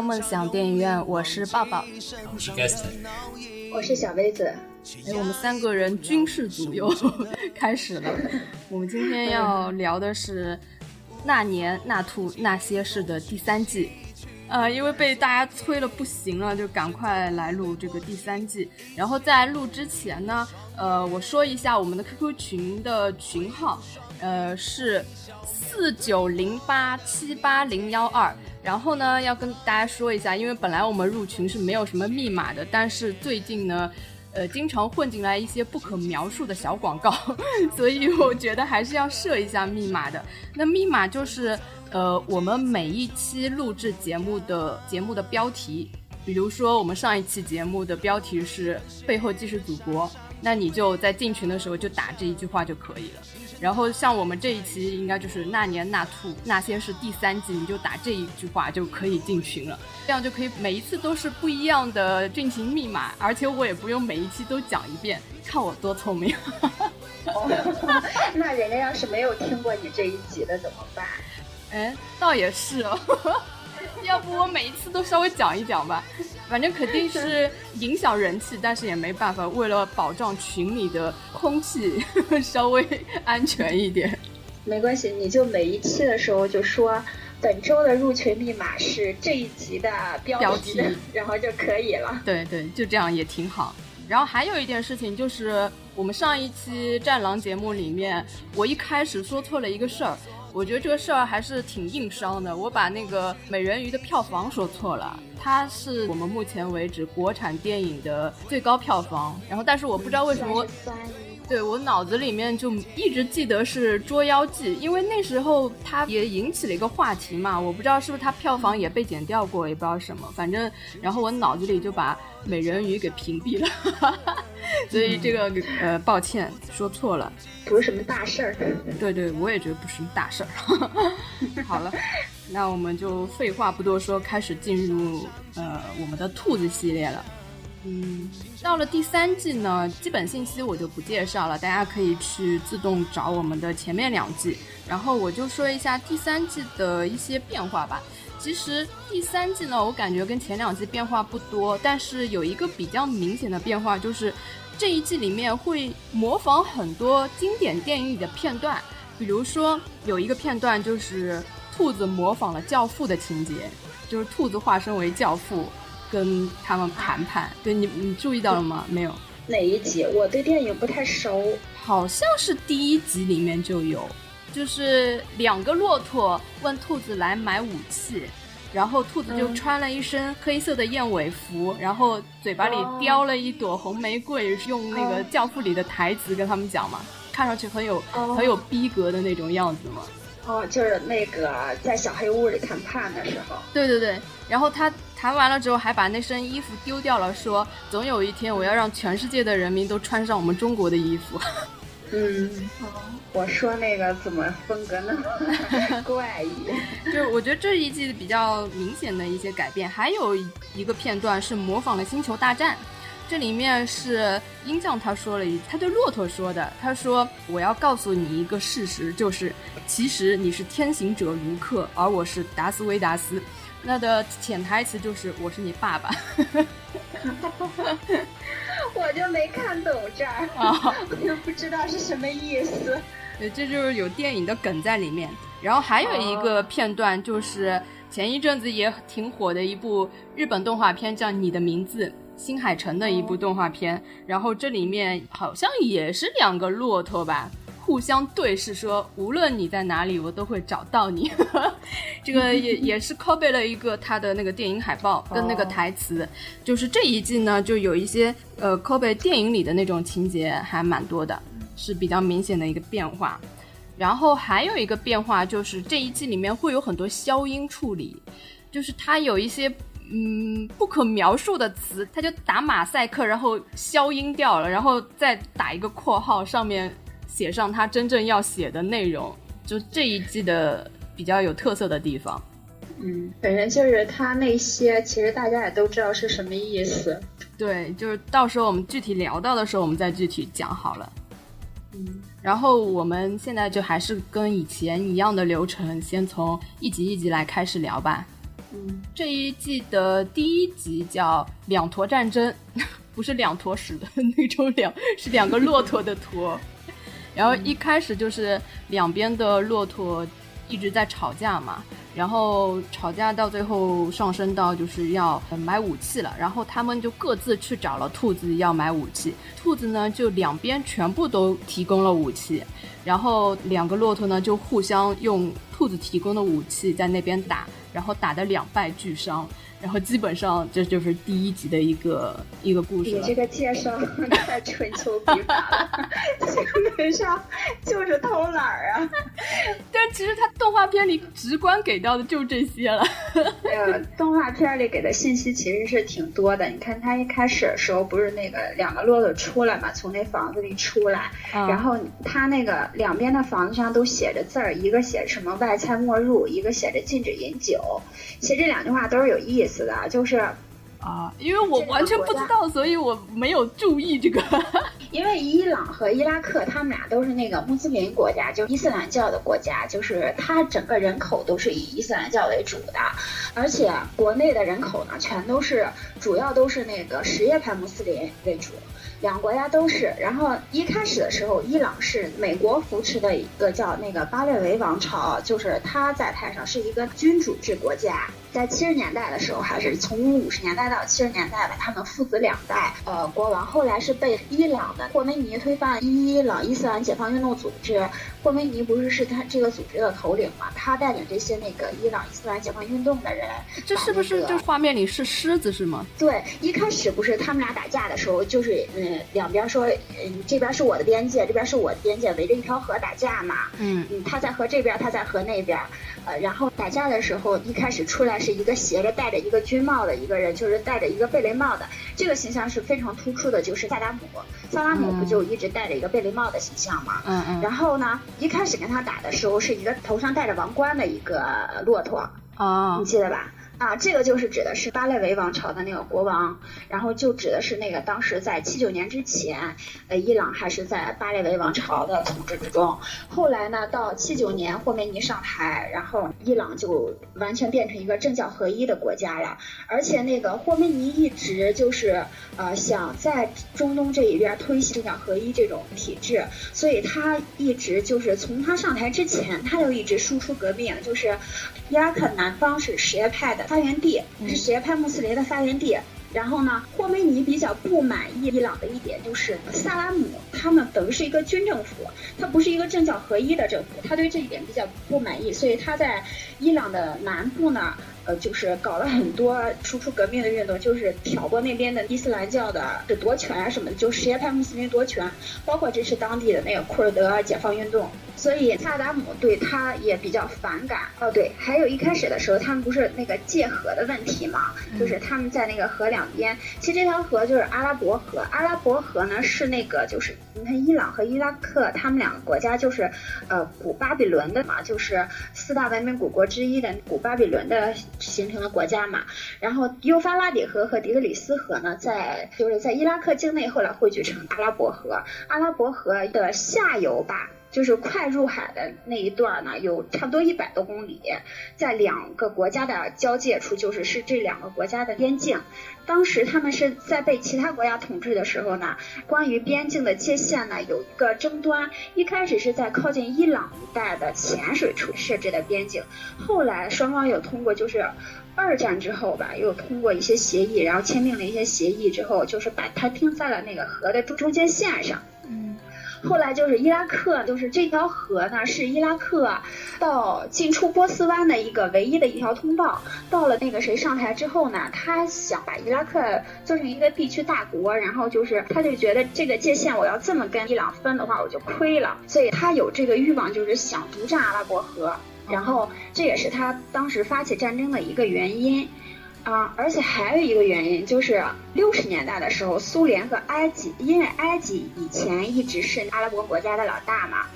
到梦想电影院，我是抱抱。我是 Gaston，我是小薇子。哎，我们三个人军事组又 开始了。我们今天要聊的是《那年那兔那些事》的第三季。呃，因为被大家催了不行了，就赶快来录这个第三季。然后在录之前呢，呃，我说一下我们的 QQ 群的群号，呃，是四九零八七八零幺二。然后呢，要跟大家说一下，因为本来我们入群是没有什么密码的，但是最近呢，呃，经常混进来一些不可描述的小广告，所以我觉得还是要设一下密码的。那密码就是。呃，我们每一期录制节目的节目的标题，比如说我们上一期节目的标题是“背后既是祖国”，那你就在进群的时候就打这一句话就可以了。然后像我们这一期应该就是“那年那兔那些是第三季，你就打这一句话就可以进群了，这样就可以每一次都是不一样的进行密码，而且我也不用每一期都讲一遍，看我多聪明。哦，那人家要是没有听过你这一集的怎么办？哎，倒也是哦，要不我每一次都稍微讲一讲吧，反正肯定是影响人气，但是也没办法，为了保障群里的空气稍微安全一点。没关系，你就每一期的时候就说本周的入群密码是这一集的标题，标题然后就可以了。对对，就这样也挺好。然后还有一件事情就是，我们上一期《战狼》节目里面，我一开始说错了一个事儿。我觉得这个事儿还是挺硬伤的。我把那个《美人鱼》的票房说错了，它是我们目前为止国产电影的最高票房。然后，但是我不知道为什么，对我脑子里面就一直记得是《捉妖记》，因为那时候它也引起了一个话题嘛。我不知道是不是它票房也被剪掉过，也不知道什么。反正，然后我脑子里就把《美人鱼》给屏蔽了，所以这个呃，抱歉说错了。不是什么大事儿。对对，我也觉得不是什么大事儿。好了，那我们就废话不多说，开始进入呃我们的兔子系列了。嗯，到了第三季呢，基本信息我就不介绍了，大家可以去自动找我们的前面两季。然后我就说一下第三季的一些变化吧。其实第三季呢，我感觉跟前两季变化不多，但是有一个比较明显的变化就是。这一季里面会模仿很多经典电影里的片段，比如说有一个片段就是兔子模仿了教父的情节，就是兔子化身为教父跟他们谈判。对你，你注意到了吗？没有？哪一集？我对电影不太熟，好像是第一集里面就有，就是两个骆驼问兔子来买武器。然后兔子就穿了一身黑色的燕尾服，嗯、然后嘴巴里叼了一朵红玫瑰，用那个《教父》里的台词跟他们讲嘛，看上去很有、哦、很有逼格的那种样子嘛。哦，就是那个在小黑屋里谈判的时候。对对对，然后他谈完了之后，还把那身衣服丢掉了，说总有一天我要让全世界的人民都穿上我们中国的衣服。嗯，我说那个怎么风格那么怪异？就是我觉得这一季比较明显的一些改变，还有一个片段是模仿了《星球大战》，这里面是鹰将他说了一，他对骆驼说的，他说我要告诉你一个事实，就是其实你是天行者卢克，而我是达斯维达斯。那的潜台词就是我是你爸爸。我就没看懂这儿，啊、我就不知道是什么意思。对，这就是有电影的梗在里面。然后还有一个片段，就是前一阵子也挺火的一部日本动画片，叫《你的名字》，新海诚的一部动画片。然后这里面好像也是两个骆驼吧。互相对视说，无论你在哪里，我都会找到你。这个也 也是 copy 了一个他的那个电影海报跟那个台词，就是这一季呢，就有一些呃 copy 电影里的那种情节还蛮多的，是比较明显的一个变化。然后还有一个变化就是这一季里面会有很多消音处理，就是它有一些嗯不可描述的词，它就打马赛克，然后消音掉了，然后再打一个括号，上面写上他真正要写的内容，就这一季的比较有特色的地方。嗯，反正就是他那些，其实大家也都知道是什么意思。对，就是到时候我们具体聊到的时候，我们再具体讲好了。嗯，然后我们现在就还是跟以前一样的流程，先从一集一集来开始聊吧。嗯，这一季的第一集叫“两坨战争”，不是两坨屎的那种两，是两个骆驼的驼。然后一开始就是两边的骆驼一直在吵架嘛，然后吵架到最后上升到就是要买武器了，然后他们就各自去找了兔子要买武器，兔子呢就两边全部都提供了武器，然后两个骆驼呢就互相用兔子提供的武器在那边打，然后打得两败俱伤。然后基本上这就是第一集的一个一个故事你这个介绍 太春秋笔法了，基本上就是偷懒儿啊。但其实它动画片里直观给到的就这些了。呃，动画片里给的信息其实是挺多的。你看他一开始的时候不是那个两个骆驼出来嘛，从那房子里出来，嗯然后他那个两边的房子上都写着字儿，一个写着什么外菜莫入，一个写着禁止饮酒。其实这两句话都是有意思的，就是啊，因为我完全不知道，所以我没有注意这个。因为伊朗和伊拉克他们俩都是那个穆斯林国家，就是伊斯兰教的国家，就是它整个人口都是以伊斯兰教为主的，而且国内的人口呢，全都是主要都是那个什叶派穆斯林为主。两个国家都是，然后一开始的时候，伊朗是美国扶持的一个叫那个巴列维王朝，就是他在台上是一个君主制国家。在七十年代的时候，还是从五十年代到七十年代吧，他们父子两代呃国王，后来是被伊朗的霍梅尼推翻伊朗伊斯兰解放运动组织。霍梅尼不是是他这个组织的头领嘛？他带领这些那个伊朗伊斯兰解放运动的人，这是不是把那个就画面里是狮子是吗？对，一开始不是他们俩打架的时候，就是嗯，两边说，嗯，这边是我的边界，这边是我的边界，围着一条河打架嘛。嗯嗯，他在河这边，他在河那边，呃，然后打架的时候，一开始出来是一个斜着戴着一个军帽的一个人，就是戴着一个贝雷帽的，这个形象是非常突出的，就是萨达姆。萨达姆不就一直戴着一个贝雷帽的形象吗？嗯嗯然后呢，一开始跟他打的时候，是一个头上戴着王冠的一个骆驼，哦你记得吧？啊，这个就是指的是巴列维王朝的那个国王，然后就指的是那个当时在七九年之前，呃，伊朗还是在巴列维王朝的统治之中。后来呢，到七九年霍梅尼上台，然后伊朗就完全变成一个政教合一的国家了。而且那个霍梅尼一直就是呃想在中东这一边推行政教合一这种体制，所以他一直就是从他上台之前，他就一直输出革命，就是伊拉克南方是什叶派的发源地，是什叶派穆斯林的发源地。然后呢，霍梅尼比较不满意伊朗的一点就是萨拉姆他们等于是一个军政府，他不是一个政教合一的政府，他对这一点比较不满意，所以他在伊朗的南部呢，呃，就是搞了很多输出革命的运动，就是挑拨那边的伊斯兰教的这夺权啊什么的，就什叶派穆斯林夺权，包括支持当地的那个库尔德解放运动。所以萨达姆对他也比较反感。哦，对，还有一开始的时候，他们不是那个界河的问题嘛，就是他们在那个河两边，其实这条河就是阿拉伯河。阿拉伯河呢是那个就是你看伊朗和伊拉克他们两个国家就是呃古巴比伦的嘛，就是四大文明古国之一的古巴比伦的形成的国家嘛。然后幼发拉底河和底格里斯河呢，在就是在伊拉克境内后来汇聚成阿拉伯河。阿拉伯河的下游吧。就是快入海的那一段呢，有差不多一百多公里，在两个国家的交界处，就是是这两个国家的边境。当时他们是在被其他国家统治的时候呢，关于边境的界限呢有一个争端。一开始是在靠近伊朗一带的浅水处设置的边境，后来双方有通过就是。二战之后吧，又通过一些协议，然后签订了一些协议之后，就是把它定在了那个河的中中间线上。后来就是伊拉克，就是这条河呢是伊拉克到进出波斯湾的一个唯一的一条通道。到了那个谁上台之后呢，他想把伊拉克做成一个地区大国，然后就是他就觉得这个界限我要这么跟伊朗分的话，我就亏了，所以他有这个欲望，就是想独占阿拉伯河。然后这也是他当时发起战争的一个原因。啊，而且还有一个原因，就是六十年代的时候，苏联和埃及，因为埃及以前一直是阿拉伯国家的老大嘛，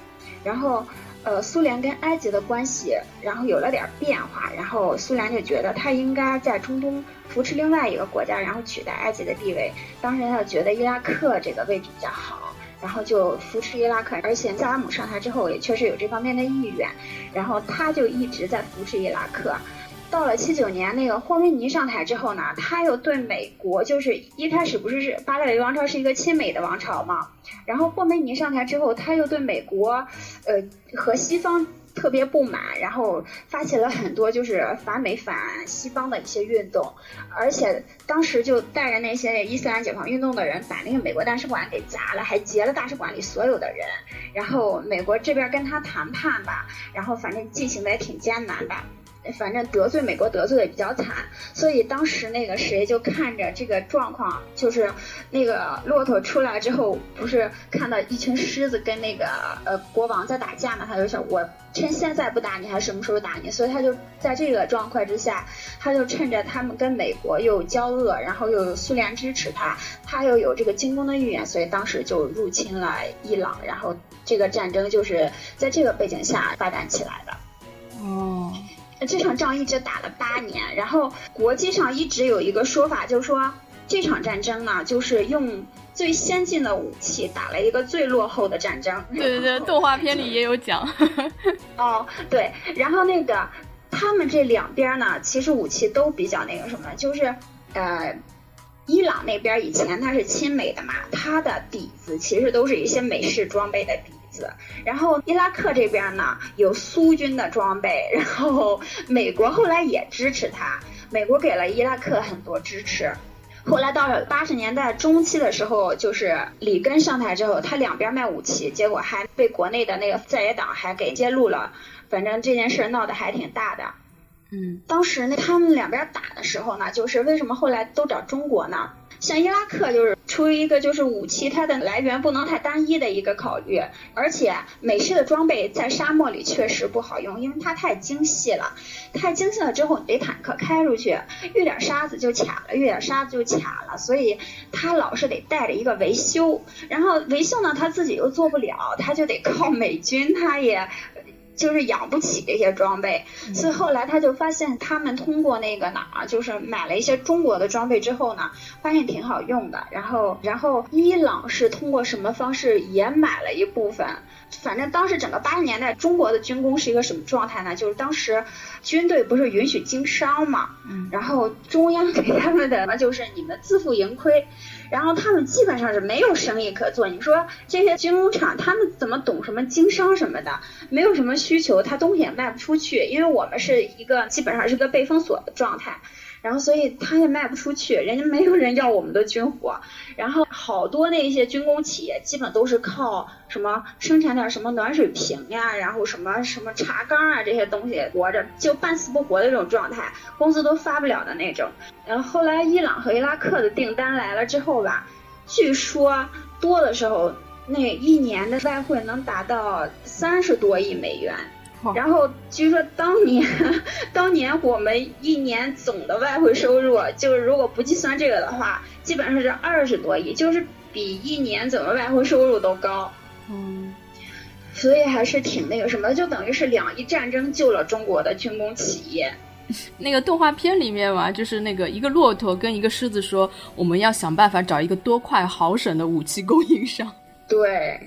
然后，呃，苏联跟埃及的关系，然后有了点变化，然后苏联就觉得他应该在中东扶持另外一个国家，然后取代埃及的地位。当时他觉得伊拉克这个位置比较好，然后就扶持伊拉克，而且萨达姆上台之后也确实有这方面的意愿，然后他就一直在扶持伊拉克。到了七九年，那个霍梅尼上台之后呢，他又对美国，就是一开始不是是巴列维王朝是一个亲美的王朝嘛，然后霍梅尼上台之后，他又对美国，呃和西方特别不满，然后发起了很多就是反美反西方的一些运动，而且当时就带着那些伊斯兰解放运动的人，把那个美国大使馆给砸了，还劫了大使馆里所有的人，然后美国这边跟他谈判吧，然后反正进行的也挺艰难的。反正得罪美国得罪的比较惨，所以当时那个谁就看着这个状况，就是那个骆驼出来之后，不是看到一群狮子跟那个呃国王在打架嘛，他就想我趁现在不打你，还什么时候打你？所以他就在这个状况之下，他就趁着他们跟美国又交恶，然后又有苏联支持他，他又有这个进攻的意愿，所以当时就入侵了伊朗，然后这个战争就是在这个背景下发展起来的。哦。这场仗一直打了八年，然后国际上一直有一个说法，就是说这场战争呢，就是用最先进的武器打了一个最落后的战争。对对对，动画片里也有讲。哦，对，然后那个他们这两边呢，其实武器都比较那个什么，就是呃，伊朗那边以前它是亲美的嘛，它的底子其实都是一些美式装备的底。然后伊拉克这边呢有苏军的装备，然后美国后来也支持他，美国给了伊拉克很多支持。后来到了八十年代中期的时候，就是里根上台之后，他两边卖武器，结果还被国内的那个在野党还给揭露了，反正这件事闹得还挺大的。嗯，当时那他们两边打的时候呢，就是为什么后来都找中国呢？像伊拉克就是出于一个就是武器它的来源不能太单一的一个考虑，而且美式的装备在沙漠里确实不好用，因为它太精细了，太精细了之后你这坦克开出去遇点沙子就卡了，遇点沙子就卡了，所以他老是得带着一个维修，然后维修呢他自己又做不了，他就得靠美军，他也。就是养不起这些装备，所以后来他就发现，他们通过那个哪儿，就是买了一些中国的装备之后呢，发现挺好用的。然后，然后伊朗是通过什么方式也买了一部分。反正当时整个八十年代，中国的军工是一个什么状态呢？就是当时军队不是允许经商嘛，然后中央给他们的就是你们自负盈亏。然后他们基本上是没有生意可做。你说这些军工厂，他们怎么懂什么经商什么的？没有什么需求，他东西也卖不出去。因为我们是一个基本上是个被封锁的状态。然后，所以他也卖不出去，人家没有人要我们的军火。然后，好多那些军工企业基本都是靠什么生产点什么暖水瓶呀，然后什么什么茶缸啊这些东西活着，就半死不活的这种状态，工资都发不了的那种。然后后来伊朗和伊拉克的订单来了之后吧，据说多的时候那一年的外汇能达到三十多亿美元。然后据说当年，当年我们一年总的外汇收入，就是如果不计算这个的话，基本上是二十多亿，就是比一年总的外汇收入都高。嗯，所以还是挺那个什么，就等于是两伊战争救了中国的军工企业。那个动画片里面嘛，就是那个一个骆驼跟一个狮子说：“我们要想办法找一个多快好省的武器供应商。”对。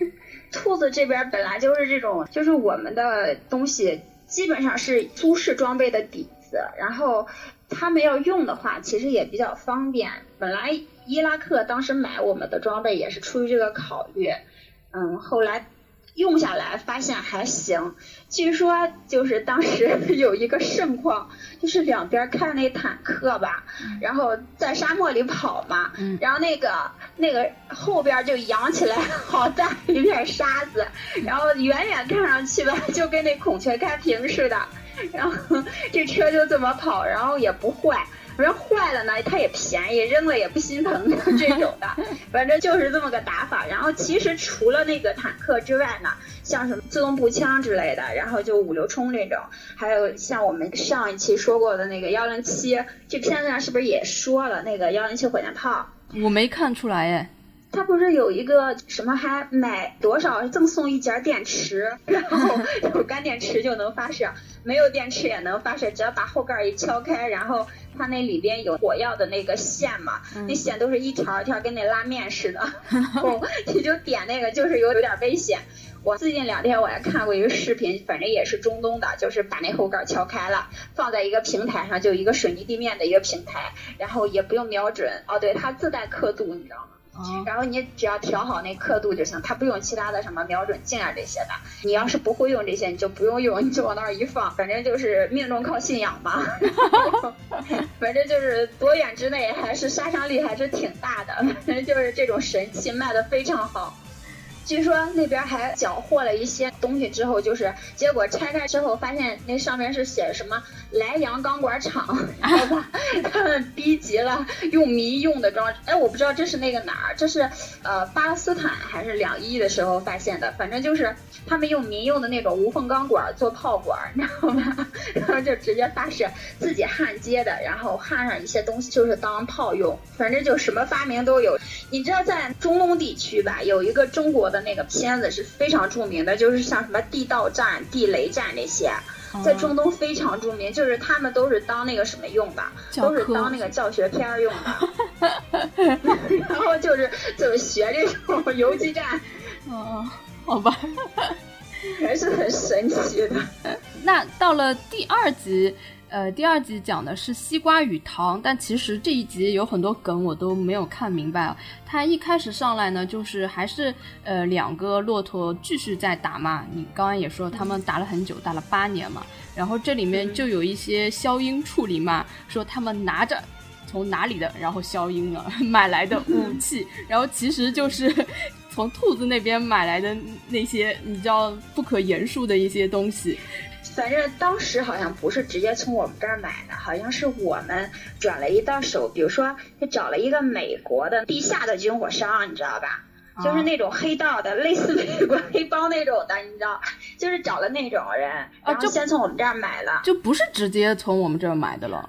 兔子这边本来就是这种，就是我们的东西基本上是苏式装备的底子，然后他们要用的话，其实也比较方便。本来伊拉克当时买我们的装备也是出于这个考虑，嗯，后来。用下来发现还行，据说就是当时有一个盛况，就是两边开那坦克吧，然后在沙漠里跑嘛，然后那个那个后边就扬起来好大一片沙子，然后远远看上去吧，就跟那孔雀开屏似的，然后这车就这么跑，然后也不坏。反正坏了呢，它也便宜，扔了也不心疼这种的，反正就是这么个打法。然后其实除了那个坦克之外呢，像什么自动步枪之类的，然后就五六冲这种，还有像我们上一期说过的那个幺零七，这片子上是不是也说了那个幺零七火箭炮？我没看出来哎。他不是有一个什么还买多少赠送一节电池，然后有干电池就能发射，没有电池也能发射，只要把后盖一敲开，然后它那里边有火药的那个线嘛，那线都是一条一条跟那拉面似的，然后你就点那个，就是有有点危险。我最近两天我还看过一个视频，反正也是中东的，就是把那后盖敲开了，放在一个平台上，就一个水泥地面的一个平台，然后也不用瞄准，哦，对，它自带刻度，你知道吗？然后你只要调好那刻度就行，它不用其他的什么瞄准镜啊这些的。你要是不会用这些，你就不用用，你就往那儿一放，反正就是命中靠信仰嘛。反正就是多远之内还是杀伤力还是挺大的，反正就是这种神器卖的非常好。据说那边还缴获了一些东西，之后就是结果拆开之后发现那上面是写什么莱阳钢管厂，知道吧？他们逼急了，用民用的装，哎，我不知道这是那个哪儿，这是呃巴勒斯坦还是两伊的时候发现的，反正就是他们用民用的那种无缝钢管做炮管，你知道吧？然后就直接发射，自己焊接的，然后焊上一些东西就是当炮用，反正就什么发明都有。你知道在中东地区吧，有一个中国的。那个片子是非常著名的，就是像什么地道战、地雷战那些，在中东非常著名，就是他们都是当那个什么用的，都是当那个教学片用的。然后就是怎么学这种游击战。哦，好吧，还是很神奇的。那到了第二集。呃，第二集讲的是西瓜与糖，但其实这一集有很多梗我都没有看明白。他一开始上来呢，就是还是呃两个骆驼继续在打嘛。你刚刚也说他们打了很久，打了八年嘛。然后这里面就有一些消音处理嘛，说他们拿着从哪里的，然后消音了买来的武器，然后其实就是从兔子那边买来的那些你知道不可言述的一些东西。反正当时好像不是直接从我们这儿买的，好像是我们转了一道手，比如说他找了一个美国的地下的军火商，你知道吧？就是那种黑道的，类似美国黑帮那种的，你知道？就是找了那种人，然后先从我们这儿买了，就不是直接从我们这儿买的了。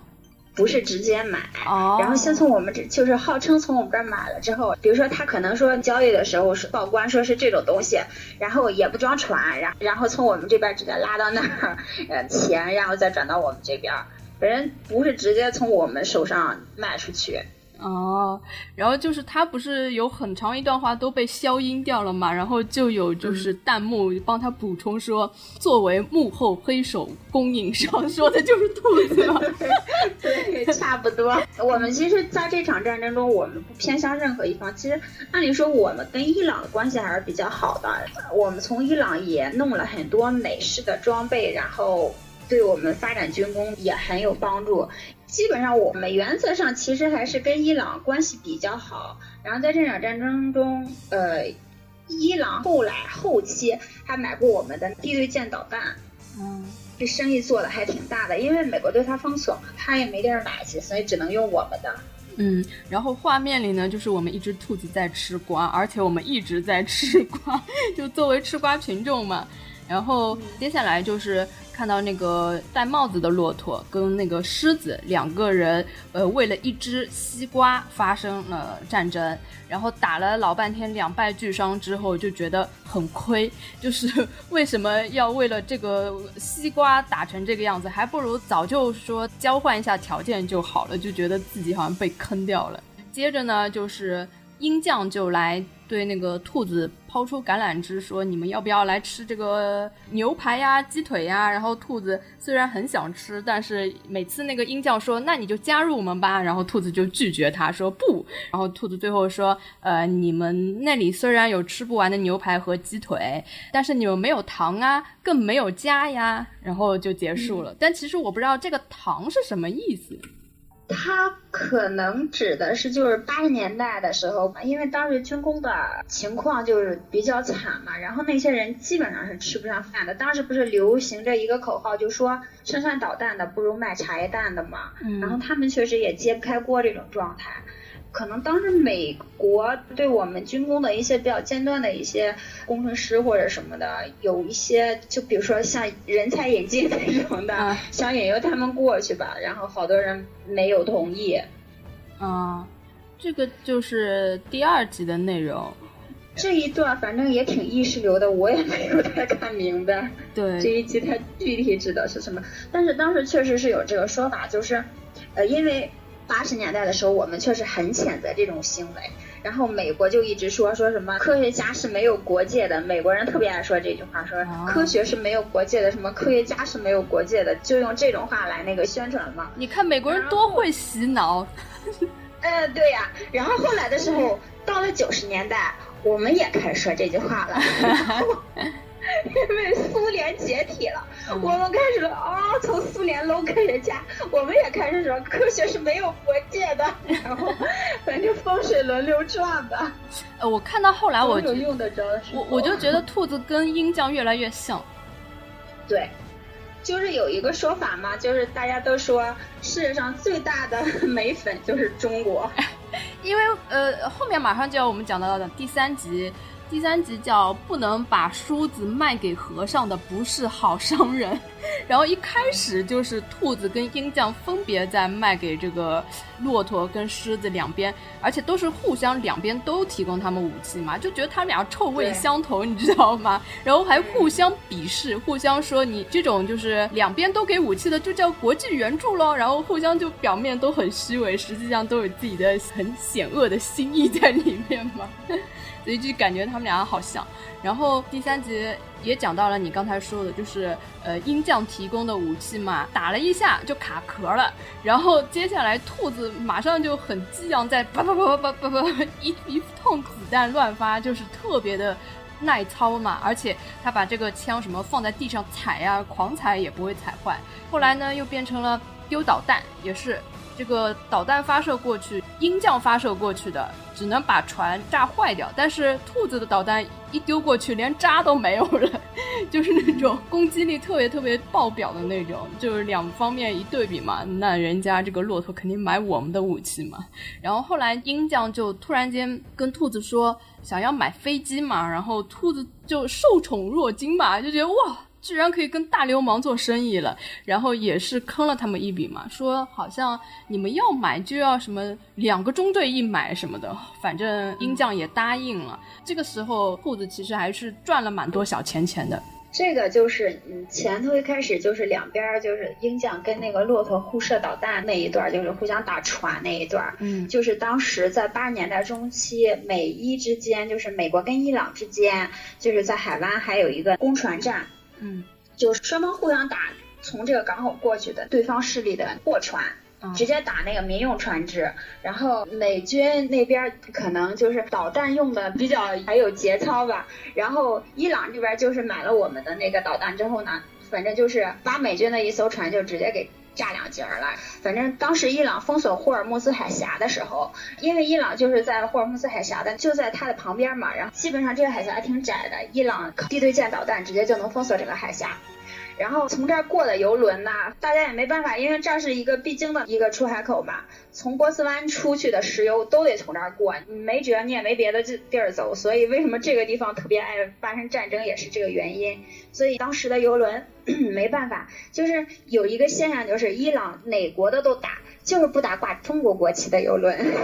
不是直接买，然后先从我们这，就是号称从我们这儿买了之后，比如说他可能说交易的时候是报关说是这种东西，然后也不装船，然然后从我们这边直接拉到那儿，呃钱，然后再转到我们这边，反正不是直接从我们手上卖出去。哦，然后就是他不是有很长一段话都被消音掉了嘛，然后就有就是弹幕帮他补充说，作为幕后黑手供应商，说的就是兔子嘛，对，差不多。我们其实在这场战争中，我们不偏向任何一方。其实按理说，我们跟伊朗的关系还是比较好的。我们从伊朗也弄了很多美式的装备，然后对我们发展军工也很有帮助。基本上我们原则上其实还是跟伊朗关系比较好，然后在这场战争中，呃，伊朗后来后期还买过我们的地对舰导弹，嗯，这生意做的还挺大的，因为美国对他封锁嘛，他也没地儿买去，所以只能用我们的。嗯，然后画面里呢，就是我们一只兔子在吃瓜，而且我们一直在吃瓜，就作为吃瓜群众嘛。然后接下来就是。看到那个戴帽子的骆驼跟那个狮子两个人，呃，为了一只西瓜发生了战争，然后打了老半天，两败俱伤之后就觉得很亏，就是 为什么要为了这个西瓜打成这个样子，还不如早就说交换一下条件就好了，就觉得自己好像被坑掉了。接着呢，就是鹰将就来。对那个兔子抛出橄榄枝，说：“你们要不要来吃这个牛排呀、鸡腿呀？”然后兔子虽然很想吃，但是每次那个鹰叫说：“那你就加入我们吧。”然后兔子就拒绝他说：“不。”然后兔子最后说：“呃，你们那里虽然有吃不完的牛排和鸡腿，但是你们没有糖啊，更没有家呀。”然后就结束了。但其实我不知道这个糖是什么意思。他可能指的是就是八十年代的时候吧，因为当时军工的情况就是比较惨嘛，然后那些人基本上是吃不上饭的。当时不是流行着一个口号，就说生产导弹的不如卖茶叶蛋的嘛，然后他们确实也揭不开锅这种状态。可能当时美国对我们军工的一些比较尖端的一些工程师或者什么的，有一些就比如说像人才引进那种的，想引诱他们过去吧，然后好多人没有同意。嗯，这个就是第二集的内容。这一段反正也挺意识流的，我也没有太看明白。对，这一集它具体指的是什么？但是当时确实是有这个说法，就是，呃，因为八十年代的时候，我们确实很谴责这种行为，然后美国就一直说说什么科学家是没有国界的，美国人特别爱说这句话，说科学是没有国界的，什么科学家是没有国界的，就用这种话来那个宣传嘛。你看美国人多会洗脑。呃，对呀，然后后来的时候，到了九十年代。我们也开始说这句话了，因为苏联解体了，我们开始了啊，从苏联搂科学家，我们也开始说科学是没有国界的，然后 反正风水轮流转吧。呃，我看到后来我就用的招我我就觉得兔子跟鹰酱越来越像。对，就是有一个说法嘛，就是大家都说世界上最大的 美粉就是中国。因为呃，后面马上就要我们讲到的第三集。第三集叫“不能把梳子卖给和尚的不是好商人”，然后一开始就是兔子跟鹰将分别在卖给这个骆驼跟狮子两边，而且都是互相两边都提供他们武器嘛，就觉得他们俩臭味相投，你知道吗？然后还互相鄙视，互相说你这种就是两边都给武器的就叫国际援助喽，然后互相就表面都很虚伪，实际上都有自己的很险恶的心意在里面嘛。所以就感觉他们俩好像，然后第三集也讲到了你刚才说的，就是呃鹰将提供的武器嘛，打了一下就卡壳了，然后接下来兔子马上就很激昂，在叭叭叭叭叭叭叭一一通子弹乱发，就是特别的耐操嘛，而且他把这个枪什么放在地上踩呀，狂踩也不会踩坏。后来呢又变成了丢导弹，也是。这个导弹发射过去，鹰将发射过去的，只能把船炸坏掉。但是兔子的导弹一丢过去，连渣都没有了，就是那种攻击力特别特别爆表的那种。就是两方面一对比嘛，那人家这个骆驼肯定买我们的武器嘛。然后后来鹰将就突然间跟兔子说想要买飞机嘛，然后兔子就受宠若惊嘛，就觉得哇。居然可以跟大流氓做生意了，然后也是坑了他们一笔嘛。说好像你们要买就要什么两个中队一买什么的，反正鹰将也答应了。这个时候兔子其实还是赚了蛮多小钱钱的。这个就是嗯，前头一开始就是两边就是鹰将跟那个骆驼互射导弹那一段，就是互相打船那一段。嗯，就是当时在八十年代中期，美伊之间就是美国跟伊朗之间，就是在海湾还有一个攻船战。嗯，就是双方互相打从这个港口过去的对方势力的货船，直接打那个民用船只。然后美军那边可能就是导弹用的比较还有节操吧。然后伊朗这边就是买了我们的那个导弹之后呢，反正就是把美军的一艘船就直接给。炸两节了。反正当时伊朗封锁霍尔木兹海峡的时候，因为伊朗就是在霍尔木兹海峡的就在它的旁边嘛，然后基本上这个海峡还挺窄的，伊朗地对舰导弹直接就能封锁整个海峡。然后从这儿过的游轮呐，大家也没办法，因为这是一个必经的一个出海口嘛。从波斯湾出去的石油都得从这儿过，你没辙，你也没别的地地儿走。所以为什么这个地方特别爱发生战争，也是这个原因。所以当时的游轮 没办法，就是有一个现象，就是伊朗哪国的都打。就是不打挂中国国旗的游轮，因为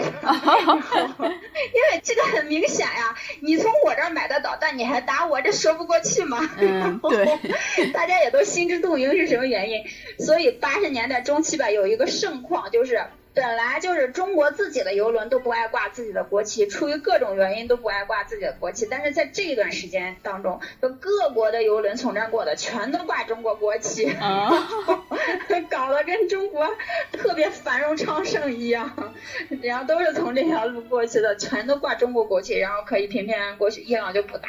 这个很明显呀，你从我这儿买的导弹，你还打我，这说不过去嘛。嗯，对，大家也都心知肚明是什么原因，所以八十年代中期吧，有一个盛况就是。本来就是中国自己的游轮都不爱挂自己的国旗，出于各种原因都不爱挂自己的国旗。但是在这一段时间当中，就各国的游轮从这儿过的全都挂中国国旗，搞得跟中国特别繁荣昌盛一样。然后都是从这条路过去的，全都挂中国国旗，然后可以平平安安过去，伊朗就不打。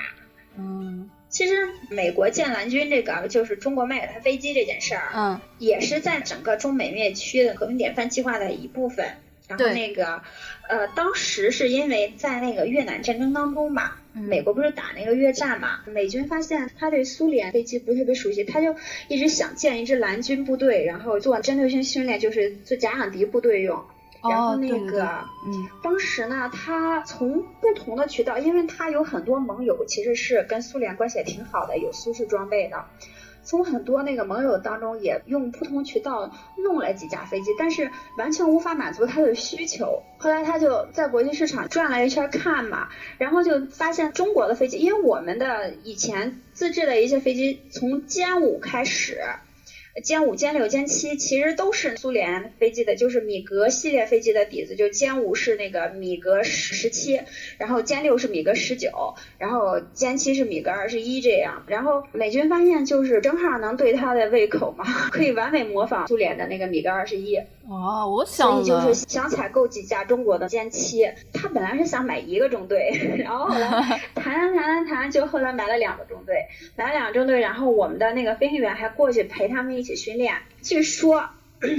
嗯。其实美国建蓝军这个就是中国卖给他飞机这件事儿，嗯，也是在整个中美灭区的和平典范计划的一部分。然后那个，呃，当时是因为在那个越南战争当中嘛，美国不是打那个越战嘛，美军发现他对苏联飞机不是特别熟悉，他就一直想建一支蓝军部队，然后做针对性训练，就是做假想敌部队用。然后那个，嗯，当时呢，他从不同的渠道，因为他有很多盟友，其实是跟苏联关系也挺好的，有苏式装备的，从很多那个盟友当中也用不同渠道弄了几架飞机，但是完全无法满足他的需求。后来他就在国际市场转了一圈看嘛，然后就发现中国的飞机，因为我们的以前自制的一些飞机从歼五开始。歼五、歼六、歼七其实都是苏联飞机的，就是米格系列飞机的底子。就歼五是那个米格十十七，然后歼六是米格十九，然后歼七是米格二十一这样。然后美军发现就是正好能对他的胃口嘛，可以完美模仿苏联的那个米格二十一。哦，我想所以就是想采购几架中国的歼七。他本来是想买一个中队，然后后来 谈谈谈谈谈，就后来买了两个中队，买了两个中队，然后我们的那个飞行员还过去陪他们一起训练。据说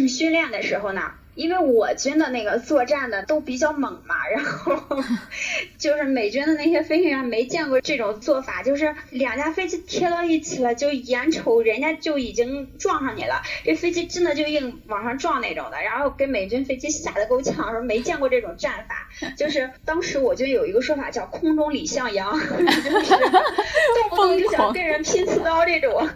训练的时候呢。因为我军的那个作战的都比较猛嘛，然后 就是美军的那些飞行员没见过这种做法，就是两架飞机贴到一起了，就眼瞅人家就已经撞上你了，这飞机真的就硬往上撞那种的，然后给美军飞机吓得够呛，说没见过这种战法。就是当时我就有一个说法叫“空中李向阳 ”，就是动不动就想跟人拼刺刀这种，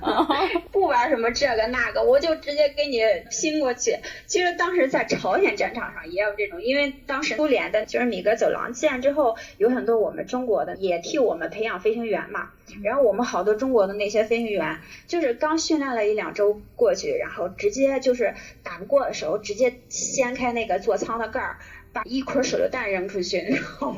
不玩什么这个那个，我就直接给你拼过去。其实当时在。朝鲜战场上也有这种，因为当时苏联的就是米格走廊建之后，有很多我们中国的也替我们培养飞行员嘛。然后我们好多中国的那些飞行员，就是刚训练了一两周过去，然后直接就是打不过的时候，直接掀开那个座舱的盖儿，把一捆手榴弹扔出去，然后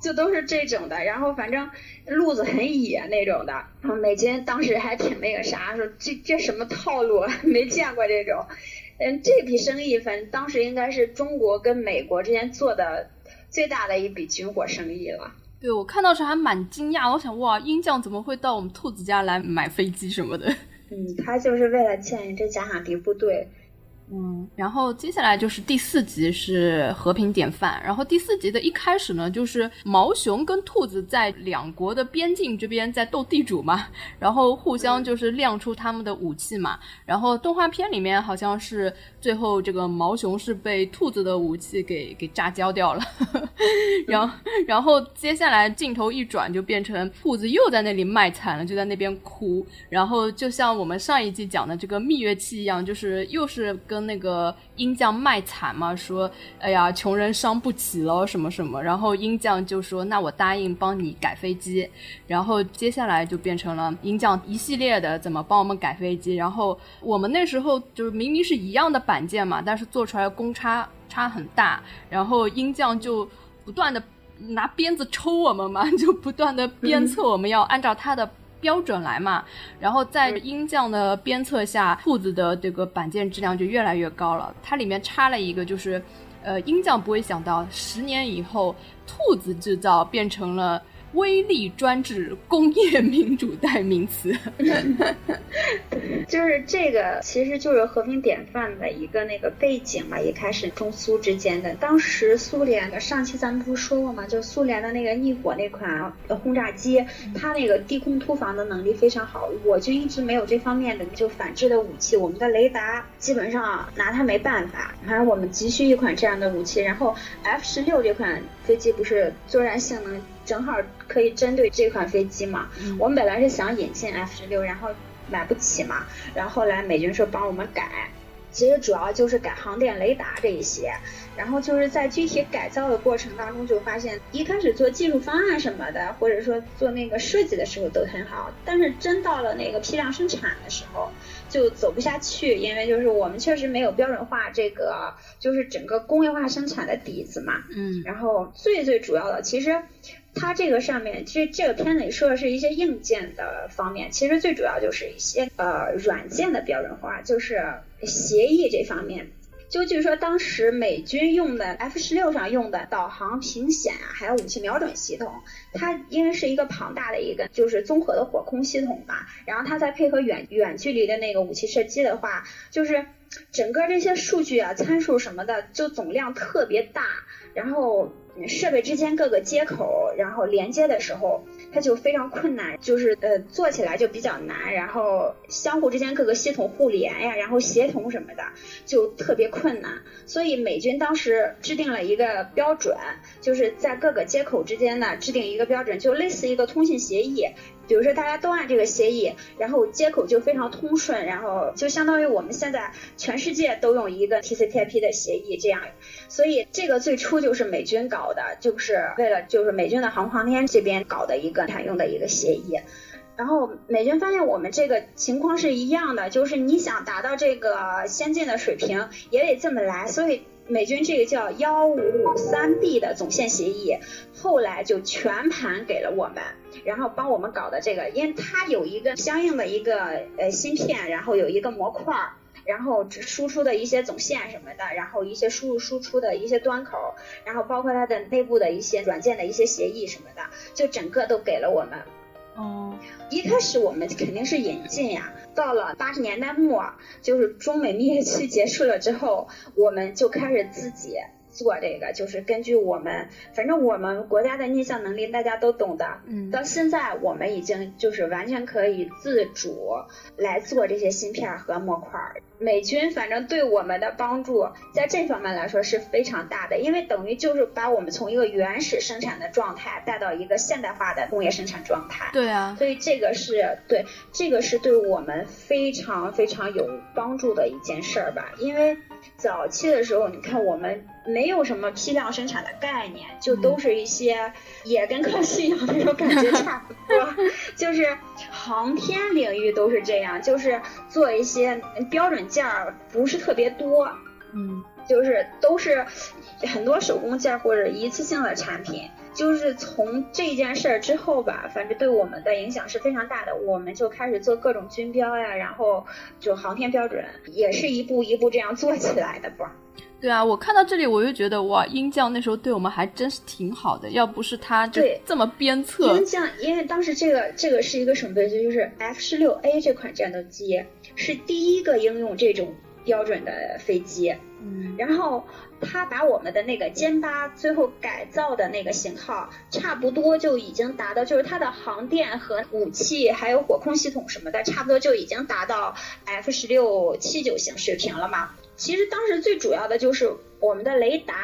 就都是这种的。然后反正路子很野那种的。然后美军当时还挺那个啥，说这这什么套路，没见过这种。嗯，这笔生意反正当时应该是中国跟美国之间做的最大的一笔军火生意了。对，我看到时还蛮惊讶，我想哇，鹰将怎么会到我们兔子家来买飞机什么的？嗯，他就是为了建这假想敌部队。嗯，然后接下来就是第四集是和平典范。然后第四集的一开始呢，就是毛熊跟兔子在两国的边境这边在斗地主嘛，然后互相就是亮出他们的武器嘛。然后动画片里面好像是最后这个毛熊是被兔子的武器给给炸焦掉了。然后然后接下来镜头一转，就变成兔子又在那里卖惨了，就在那边哭。然后就像我们上一季讲的这个蜜月期一样，就是又是跟跟那个鹰将卖惨嘛，说哎呀，穷人伤不起了什么什么，然后鹰将就说那我答应帮你改飞机，然后接下来就变成了鹰将一系列的怎么帮我们改飞机，然后我们那时候就是明明是一样的板件嘛，但是做出来公差差很大，然后鹰将就不断的拿鞭子抽我们嘛，就不断的鞭策我们要按照他的。标准来嘛，然后在鹰酱的鞭策下，兔子的这个板件质量就越来越高了。它里面插了一个，就是，呃，鹰酱不会想到，十年以后，兔子制造变成了。威力专制工业民主代名词，就是这个，其实就是和平典范的一个那个背景嘛。一开始中苏之间的，当时苏联的上期咱们不是说过吗？就苏联的那个逆火那款轰炸机，它那个低空突防的能力非常好。我就一直没有这方面的就反制的武器，我们的雷达基本上拿它没办法。反正我们急需一款这样的武器。然后 F 十六这款飞机不是作战性能。正好可以针对这款飞机嘛？我们本来是想引进 F 十六，然后买不起嘛。然后后来美军说帮我们改，其实主要就是改航电雷达这一些。然后就是在具体改造的过程当中，就发现一开始做技术方案什么的，或者说做那个设计的时候都很好，但是真到了那个批量生产的时候就走不下去，因为就是我们确实没有标准化这个就是整个工业化生产的底子嘛。嗯。然后最最主要的其实。它这个上面，其实这个片里说的是一些硬件的方面，其实最主要就是一些呃软件的标准化，就是协议这方面。就据说当时美军用的 F 十六上用的导航、屏显啊，还有武器瞄准系统，它因为是一个庞大的一个就是综合的火控系统嘛，然后它再配合远远距离的那个武器射击的话，就是整个这些数据啊、参数什么的，就总量特别大，然后。设备之间各个接口，然后连接的时候，它就非常困难，就是呃做起来就比较难，然后相互之间各个系统互联呀，然后协同什么的就特别困难。所以美军当时制定了一个标准，就是在各个接口之间呢制定一个标准，就类似一个通信协议，比如说大家都按这个协议，然后接口就非常通顺，然后就相当于我们现在全世界都用一个 TCP/IP 的协议这样。所以这个最初就是美军搞的，就是为了就是美军的航空航天这边搞的一个采用的一个协议。然后美军发现我们这个情况是一样的，就是你想达到这个先进的水平，也得这么来。所以美军这个叫幺五五三 B 的总线协议，后来就全盘给了我们，然后帮我们搞的这个，因为它有一个相应的一个呃芯片，然后有一个模块儿，然后输出的一些总线什么的，然后一些输入输出的一些端口，然后包括它的内部的一些软件的一些协议什么的，就整个都给了我们。哦，一开始我们肯定是引进呀，到了八十年代末，就是中美蜜月期结束了之后，我们就开始自己做这个，就是根据我们，反正我们国家的逆向能力大家都懂的，嗯，到现在我们已经就是完全可以自主来做这些芯片和模块。美军反正对我们的帮助，在这方面来说是非常大的，因为等于就是把我们从一个原始生产的状态带到一个现代化的工业生产状态。对啊，所以这个是对，这个是对我们非常非常有帮助的一件事儿吧。因为早期的时候，你看我们没有什么批量生产的概念，就都是一些也跟科技一样那种感觉差不多，就是航天领域都是这样，就是做一些标准。件儿不是特别多，嗯，就是都是很多手工件或者一次性的产品。就是从这件事儿之后吧，反正对我们的影响是非常大的。我们就开始做各种军标呀，然后就航天标准也是一步一步这样做起来的吧。对啊，我看到这里我就觉得哇，鹰将那时候对我们还真是挺好的，要不是他就这么鞭策。鹰将，因为当时这个这个是一个什么飞机？就是 F 十六 A 这款战斗机。是第一个应用这种标准的飞机，嗯，然后他把我们的那个歼八最后改造的那个型号，差不多就已经达到，就是它的航电和武器还有火控系统什么的，差不多就已经达到 F 十六七九型水平了嘛。其实当时最主要的就是我们的雷达，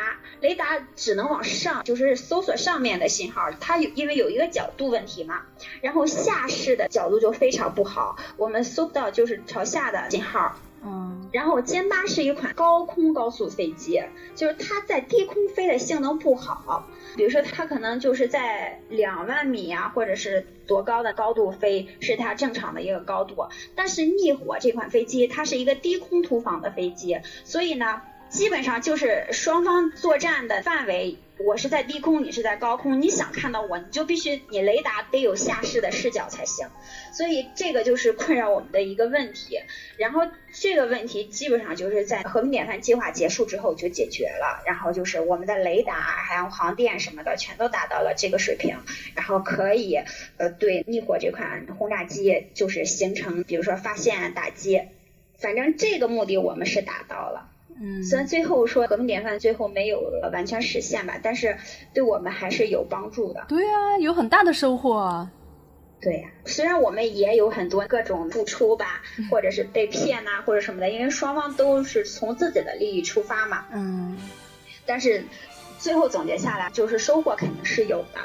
雷达只能往上，就是搜索上面的信号，它有因为有一个角度问题嘛，然后下视的角度就非常不好，我们搜不到就是朝下的信号。嗯，然后歼八是一款高空高速飞机，就是它在低空飞的性能不好。比如说，它可能就是在两万米啊，或者是多高的高度飞，是它正常的一个高度。但是逆火这款飞机，它是一个低空突防的飞机，所以呢，基本上就是双方作战的范围。我是在低空，你是在高空，你想看到我，你就必须你雷达得有下视的视角才行。所以这个就是困扰我们的一个问题。然后这个问题基本上就是在和平典范计划结束之后就解决了。然后就是我们的雷达还有航电什么的全都达到了这个水平，然后可以呃对逆火这款轰炸机就是形成，比如说发现打击，反正这个目的我们是达到了。嗯，虽然最后说革命典范最后没有完全实现吧，但是对我们还是有帮助的。对啊，有很大的收获啊。对呀，虽然我们也有很多各种付出吧，或者是被骗呐，或者什么的，因为双方都是从自己的利益出发嘛。嗯。但是最后总结下来，就是收获肯定是有的。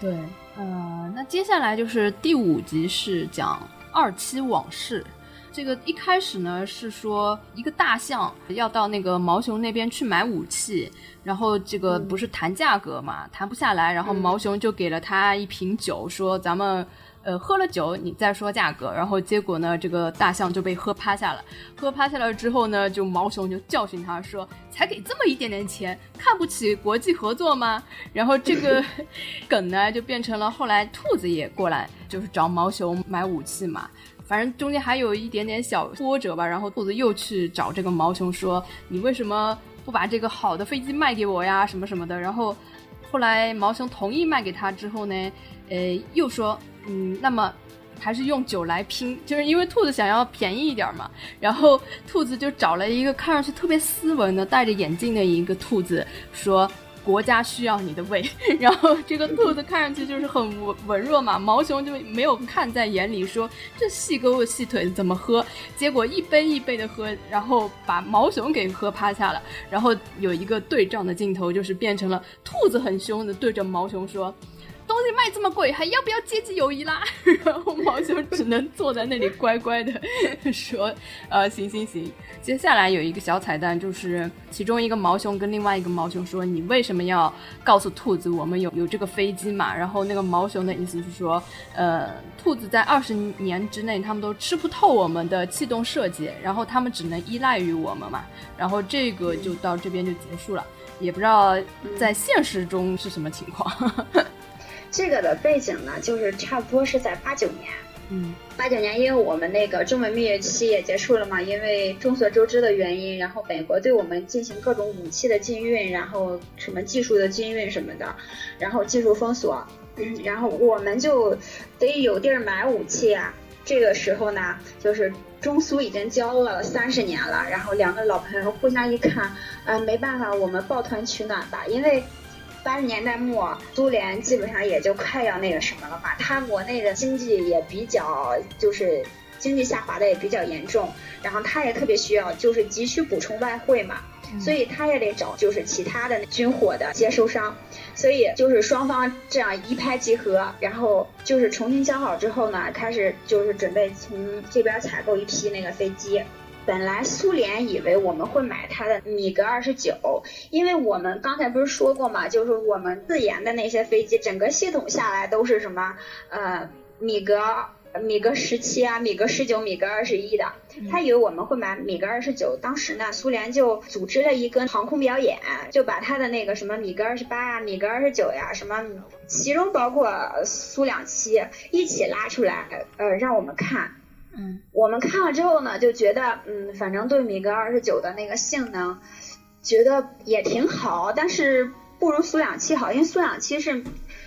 对，呃，那接下来就是第五集是讲二期往事。这个一开始呢是说一个大象要到那个毛熊那边去买武器，然后这个不是谈价格嘛，谈不下来，然后毛熊就给了他一瓶酒，说咱们呃喝了酒你再说价格，然后结果呢这个大象就被喝趴下了，喝趴下了之后呢，就毛熊就教训他说，才给这么一点点钱，看不起国际合作吗？然后这个 梗呢就变成了后来兔子也过来就是找毛熊买武器嘛。反正中间还有一点点小波折吧，然后兔子又去找这个毛熊说：“你为什么不把这个好的飞机卖给我呀？什么什么的。”然后后来毛熊同意卖给他之后呢，呃，又说：“嗯，那么还是用酒来拼，就是因为兔子想要便宜一点嘛。”然后兔子就找了一个看上去特别斯文的、戴着眼镜的一个兔子说。国家需要你的胃，然后这个兔子看上去就是很文文弱嘛，毛熊就没有看在眼里，说这细胳膊细腿怎么喝？结果一杯一杯的喝，然后把毛熊给喝趴下了。然后有一个对仗的镜头，就是变成了兔子很凶的对着毛熊说：“东西卖这么贵，还要不要阶级友谊啦？然后毛熊只能坐在那里乖乖的说，呃，行行行。接下来有一个小彩蛋，就是其中一个毛熊跟另外一个毛熊说：“你为什么要告诉兔子我们有有这个飞机嘛？”然后那个毛熊的意思是说，呃，兔子在二十年之内，他们都吃不透我们的气动设计，然后他们只能依赖于我们嘛。然后这个就到这边就结束了，也不知道在现实中是什么情况。这个的背景呢，就是差不多是在八九年。嗯，八九年，因为我们那个中美蜜月期也结束了嘛，因为众所周知的原因，然后美国对我们进行各种武器的禁运，然后什么技术的禁运什么的，然后技术封锁，嗯然后我们就得有地儿买武器啊。这个时候呢，就是中苏已经交了三十年了，然后两个老朋友互相一看，啊，没办法，我们抱团取暖吧，因为。八十年代末，苏联基本上也就快要那个什么了嘛，它国内的经济也比较就是经济下滑的也比较严重，然后它也特别需要就是急需补充外汇嘛，所以它也得找就是其他的军火的接收商，所以就是双方这样一拍即合，然后就是重新交好之后呢，开始就是准备从这边采购一批那个飞机。本来苏联以为我们会买它的米格二十九，因为我们刚才不是说过嘛，就是我们自研的那些飞机，整个系统下来都是什么呃米格米格十七啊，米格十九、米格二十一的。他以为我们会买米格二十九，当时呢，苏联就组织了一个航空表演，就把他的那个什么米格二十八啊、米格二十九呀，什么其中包括苏两七一起拉出来，呃，让我们看。我们看了之后呢，就觉得，嗯，反正对米格二十九的那个性能，觉得也挺好，但是不如苏两七好，因为苏两七是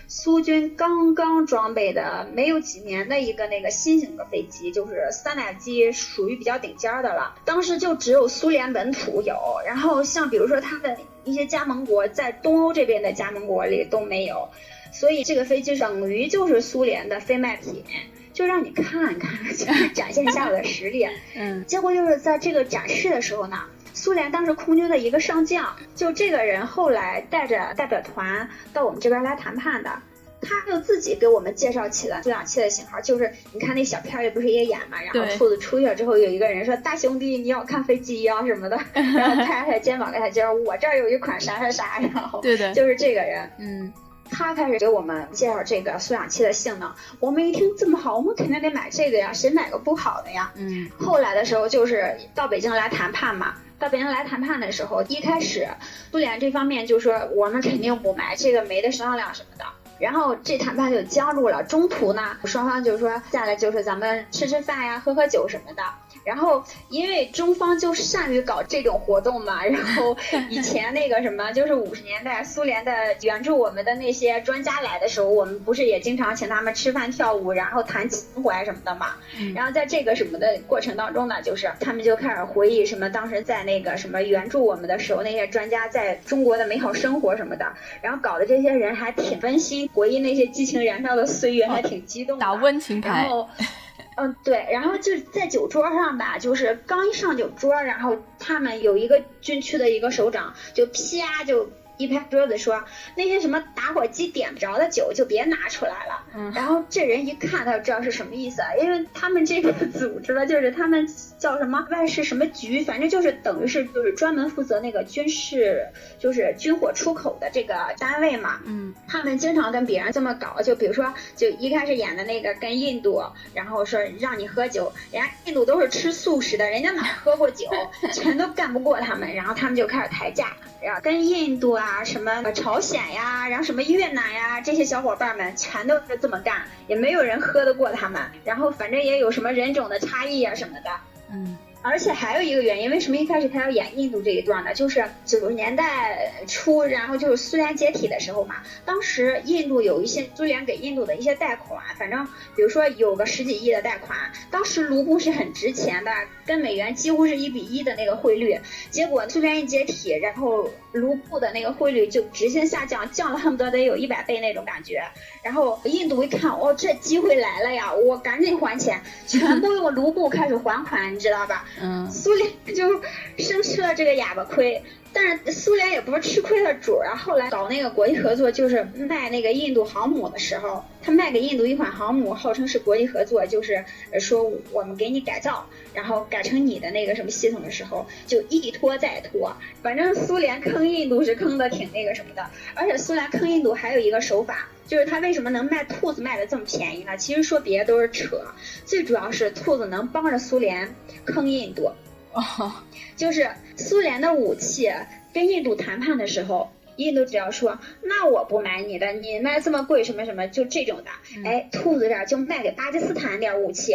苏军刚刚装备的，没有几年的一个那个新型的飞机，就是三代机，属于比较顶尖的了。当时就只有苏联本土有，然后像比如说它的一些加盟国，在东欧这边的加盟国里都没有，所以这个飞机等于就是苏联的非卖品。就让你看看，就 是展现一下我的实力。嗯，结果就是在这个展示的时候呢，苏联当时空军的一个上将，就这个人后来带着代表团到我们这边来谈判的，他就自己给我们介绍起了苏两七的型号。就是你看那小片里不是也演嘛，然后兔子出去了之后，有一个人说：“大兄弟，你要看飞机呀什么的。”然后拍拍肩膀给他介绍：“我这儿有一款啥啥啥。”然后对的，就是这个人，嗯。他开始给我们介绍这个苏氧气的性能，我们一听这么好，我们肯定得买这个呀，谁买个不好的呀？嗯。后来的时候就是到北京来谈判嘛，到北京来谈判的时候，一开始苏联这方面就说我们肯定不买，这个没得商量什么的，然后这谈判就僵住了。中途呢，双方就说下来就是咱们吃吃饭呀，喝喝酒什么的。然后，因为中方就善于搞这种活动嘛，然后 以前那个什么，就是五十年代苏联的援助我们的那些专家来的时候，我们不是也经常请他们吃饭跳舞，然后谈情怀什么的嘛。然后在这个什么的过程当中呢，就是他们就开始回忆什么当时在那个什么援助我们的时候，那些专家在中国的美好生活什么的，然后搞的这些人还挺温馨，回忆那些激情燃烧的岁月，还挺激动，打温情牌。嗯，对，然后就在酒桌上吧，就是刚一上酒桌，然后他们有一个军区的一个首长，就啪就。一拍桌子说：“那些什么打火机点不着的酒就别拿出来了。”嗯，然后这人一看他就知道是什么意思，因为他们这个 组织了，就是他们叫什么外事什么局，反正就是等于是就是专门负责那个军事就是军火出口的这个单位嘛。嗯，他们经常跟别人这么搞，就比如说就一开始演的那个跟印度，然后说让你喝酒，人家印度都是吃素食的，人家哪喝过酒，全都干不过他们，然后他们就开始抬价。跟印度啊，什么朝鲜呀，然后什么越南呀，这些小伙伴们全都是这么干，也没有人喝得过他们。然后反正也有什么人种的差异啊什么的。嗯。而且还有一个原因，为什么一开始他要演印度这一段呢？就是九十年代初，然后就是苏联解体的时候嘛。当时印度有一些苏联给印度的一些贷款，反正比如说有个十几亿的贷款。当时卢布是很值钱的，跟美元几乎是一比一的那个汇率。结果苏联一解体，然后卢布的那个汇率就直线下降，降了恨不得得有一百倍那种感觉。然后印度一看，哦，这机会来了呀，我赶紧还钱，全部用卢布开始还款，你知道吧？嗯，苏联就生吃了这个哑巴亏。但是苏联也不是吃亏的主儿啊，后来搞那个国际合作，就是卖那个印度航母的时候，他卖给印度一款航母，号称是国际合作，就是说我们给你改造，然后改成你的那个什么系统的时候，就一拖再拖。反正苏联坑印度是坑的挺那个什么的，而且苏联坑印度还有一个手法，就是他为什么能卖兔子卖的这么便宜呢？其实说别的都是扯，最主要是兔子能帮着苏联坑印度。哦，就是苏联的武器跟印度谈判的时候，印度只要说那我不买你的，你卖这么贵什么什么，就这种的，哎，兔子这儿就卖给巴基斯坦点武器。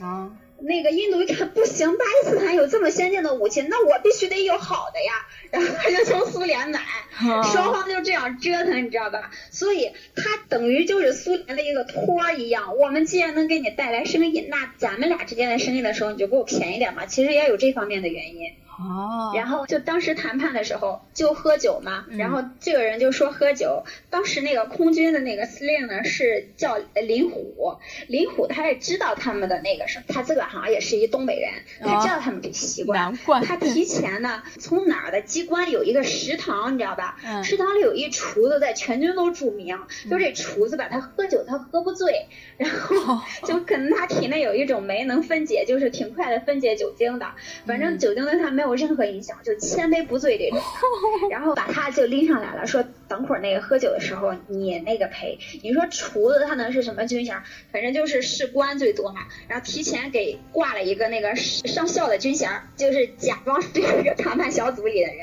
啊，那个印度一看 不行，巴基斯坦有这么先进的武器，那我必须得有好的呀。然后他就从苏联买，双方就这样折腾，你知道吧？所以他等于就是苏联的一个托儿一样。我们既然能给你带来生意，那咱们俩之间的生意的时候，你就给我便宜点嘛。其实也有这方面的原因。哦，然后就当时谈判的时候就喝酒嘛，然后这个人就说喝酒。当时那个空军的那个司令呢是叫林虎，林虎他也知道他们的那个什么，他自个儿好像也是一东北人，他知道他们这习惯，难怪他提前呢从哪儿的机关有一个食堂，你知道吧？嗯食堂里有一厨子在全军都著名，就这厨子吧，他喝酒他喝不醉，然后 就可能他体内有一种酶能分解，就是挺快的分解酒精的，反正酒精对他没有任何影响，就千杯不醉这种。然后把他就拎上来了，说等会儿那个喝酒的时候你那个陪。你说厨子他能是什么军衔？反正就是士官最多嘛。然后提前给挂了一个那个上校的军衔，就是假装是这个 谈判小组里的人，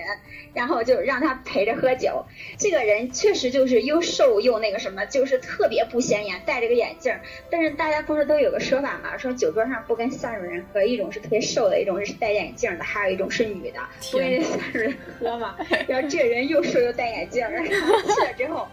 然后就让他陪着喝酒。这个人确实就是又瘦又那个什么，就是特别不显眼，戴着个眼镜儿。但是大家不是都有个说法嘛，说酒桌上不跟三种人喝，一种是特别瘦的，一种是戴眼镜的，还有一种是女的，不跟这三种人喝嘛。然后这人又瘦又戴眼镜儿，然后去了之后，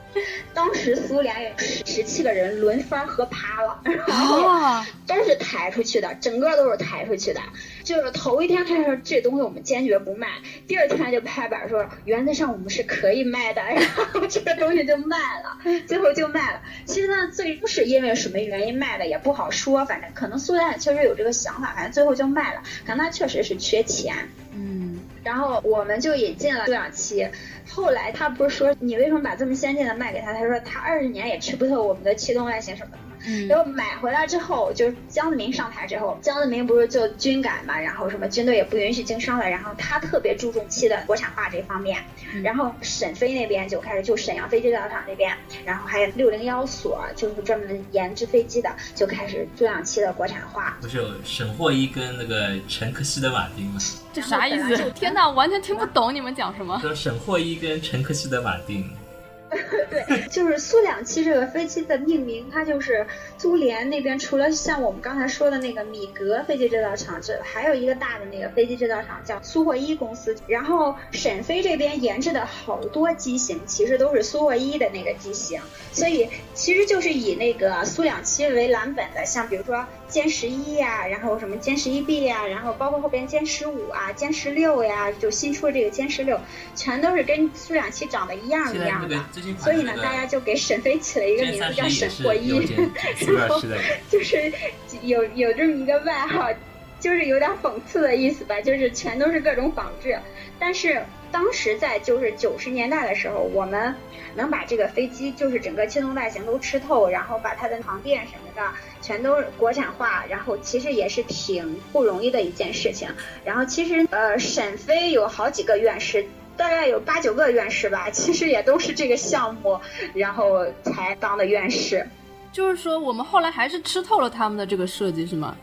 当时苏联有十十七个人轮番喝趴了，然后啊，都是抬出去的，整个都是抬出去的。就是头一天他说这东西我们坚决不卖，第二天就拍板说原则上我们是可以卖的，然后这个东西就卖了，最后就卖了。其实呢，最初是因为什么原因卖的也不好说，反正可能苏丹确实有这个想法，反正最后就卖了，可能他确实是缺钱。嗯，然后我们就引进了苏氧气。后来他不是说你为什么把这么先进的卖给他？他说他二十年也吃不透我们的气动外形什么的。嗯然后买回来之后，就是江泽民上台之后，江泽民不是就军改嘛，然后什么军队也不允许经商了，然后他特别注重气的国产化这方面，嗯然后沈飞那边就开始就沈阳飞机制造厂那边，然后还有六零幺所就是专门研制飞机的，就开始助氧气的国产化。不是有沈霍伊跟那个陈克希的马丁吗？这啥意？思天哪，完全听不懂你们讲什么。说沈霍伊跟陈克希的马丁，对，就是苏两七这个飞机的命名，它就是苏联那边除了像我们刚才说的那个米格飞机制造厂，这还有一个大的那个飞机制造厂叫苏霍伊公司。然后沈飞这边研制的好多机型，其实都是苏霍伊的那个机型，所以其实就是以那个苏两七为蓝本的，像比如说歼十一呀，然后什么歼十一 B 呀，然后包括后边歼十五啊、歼十六呀，就新出的这个歼十六，全都是跟苏两七长得一样一样的。那个所以呢，大家就给沈飞起了一个名字叫沈霍伊有，点苏尔式的，就是有有这么一个外号，就是有点讽刺的意思吧，就是全都是各种仿制。但是当时在就是九十年代的时候，我们能把这个飞机就是整个气动外形都吃透，然后把它的床垫什么的全都国产化，然后其实也是挺不容易的一件事情。然后其实呃，沈飞有好几个院士。大概有八九个院士吧，其实也都是这个项目，然后才当的院士。就是说，我们后来还是吃透了他们的这个设计，是吗？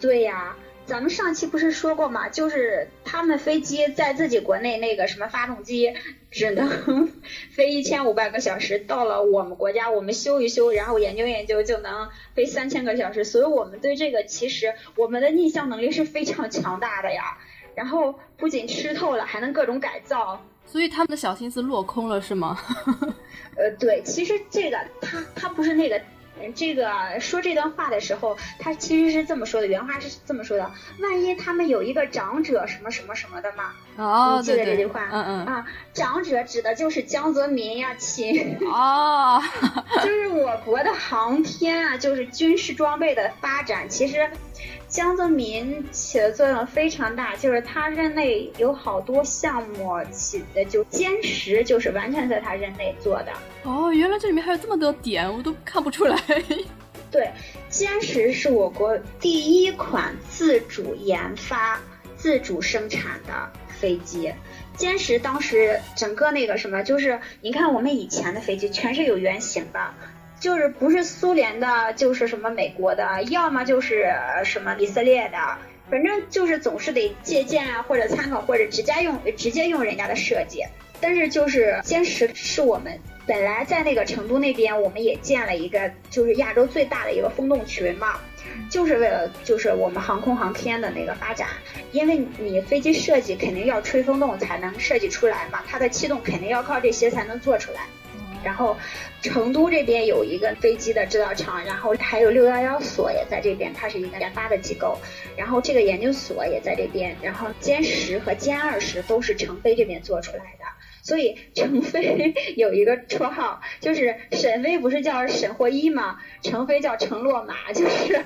对呀，咱们上期不是说过嘛，就是他们飞机在自己国内那个什么发动机只能飞一千五百个小时，到了我们国家我们修一修，然后研究研究就能飞三千个小时，所以我们对这个其实我们的逆向能力是非常强大的呀。然后不仅吃透了，还能各种改造。所以他们的小心思落空了，是吗？呃，对，其实这个他他不是那个。这个说这段话的时候，他其实是这么说的，原话是这么说的：万一他们有一个长者什么什么什么的嘛，哦，你记得这句话？嗯嗯。啊，长者指的就是江泽民呀，亲，哦，就是我国的航天啊，就是军事装备的发展，其实江泽民起的作用非常大，就是他任内有好多项目起的就歼十，就是完全在他任内做的。哦，原来这里面还有这么多点，我都看不出来。对，歼十是我国第一款自主研发、自主生产的飞机。歼十当时整个那个什么，就是你看我们以前的飞机全是有原型的，就是不是苏联的，就是什么美国的，要么就是什么以色列的，反正就是总是得借鉴啊，或者参考，或者直接用直接用人家的设计。但是就是歼十是我们。本来在那个成都那边，我们也建了一个，就是亚洲最大的一个风洞群嘛，就是为了就是我们航空航天的那个发展，因为你飞机设计肯定要吹风洞才能设计出来嘛，它的气动肯定要靠这些才能做出来。然后成都这边有一个飞机的制造厂，然后还有六幺幺所也在这边，它是一个研发的机构，然后这个研究所也在这边，然后歼十和歼二十都是成飞这边做出来的。所以程飞有一个绰号，就是沈飞不是叫沈获一吗？程飞叫程洛马，就是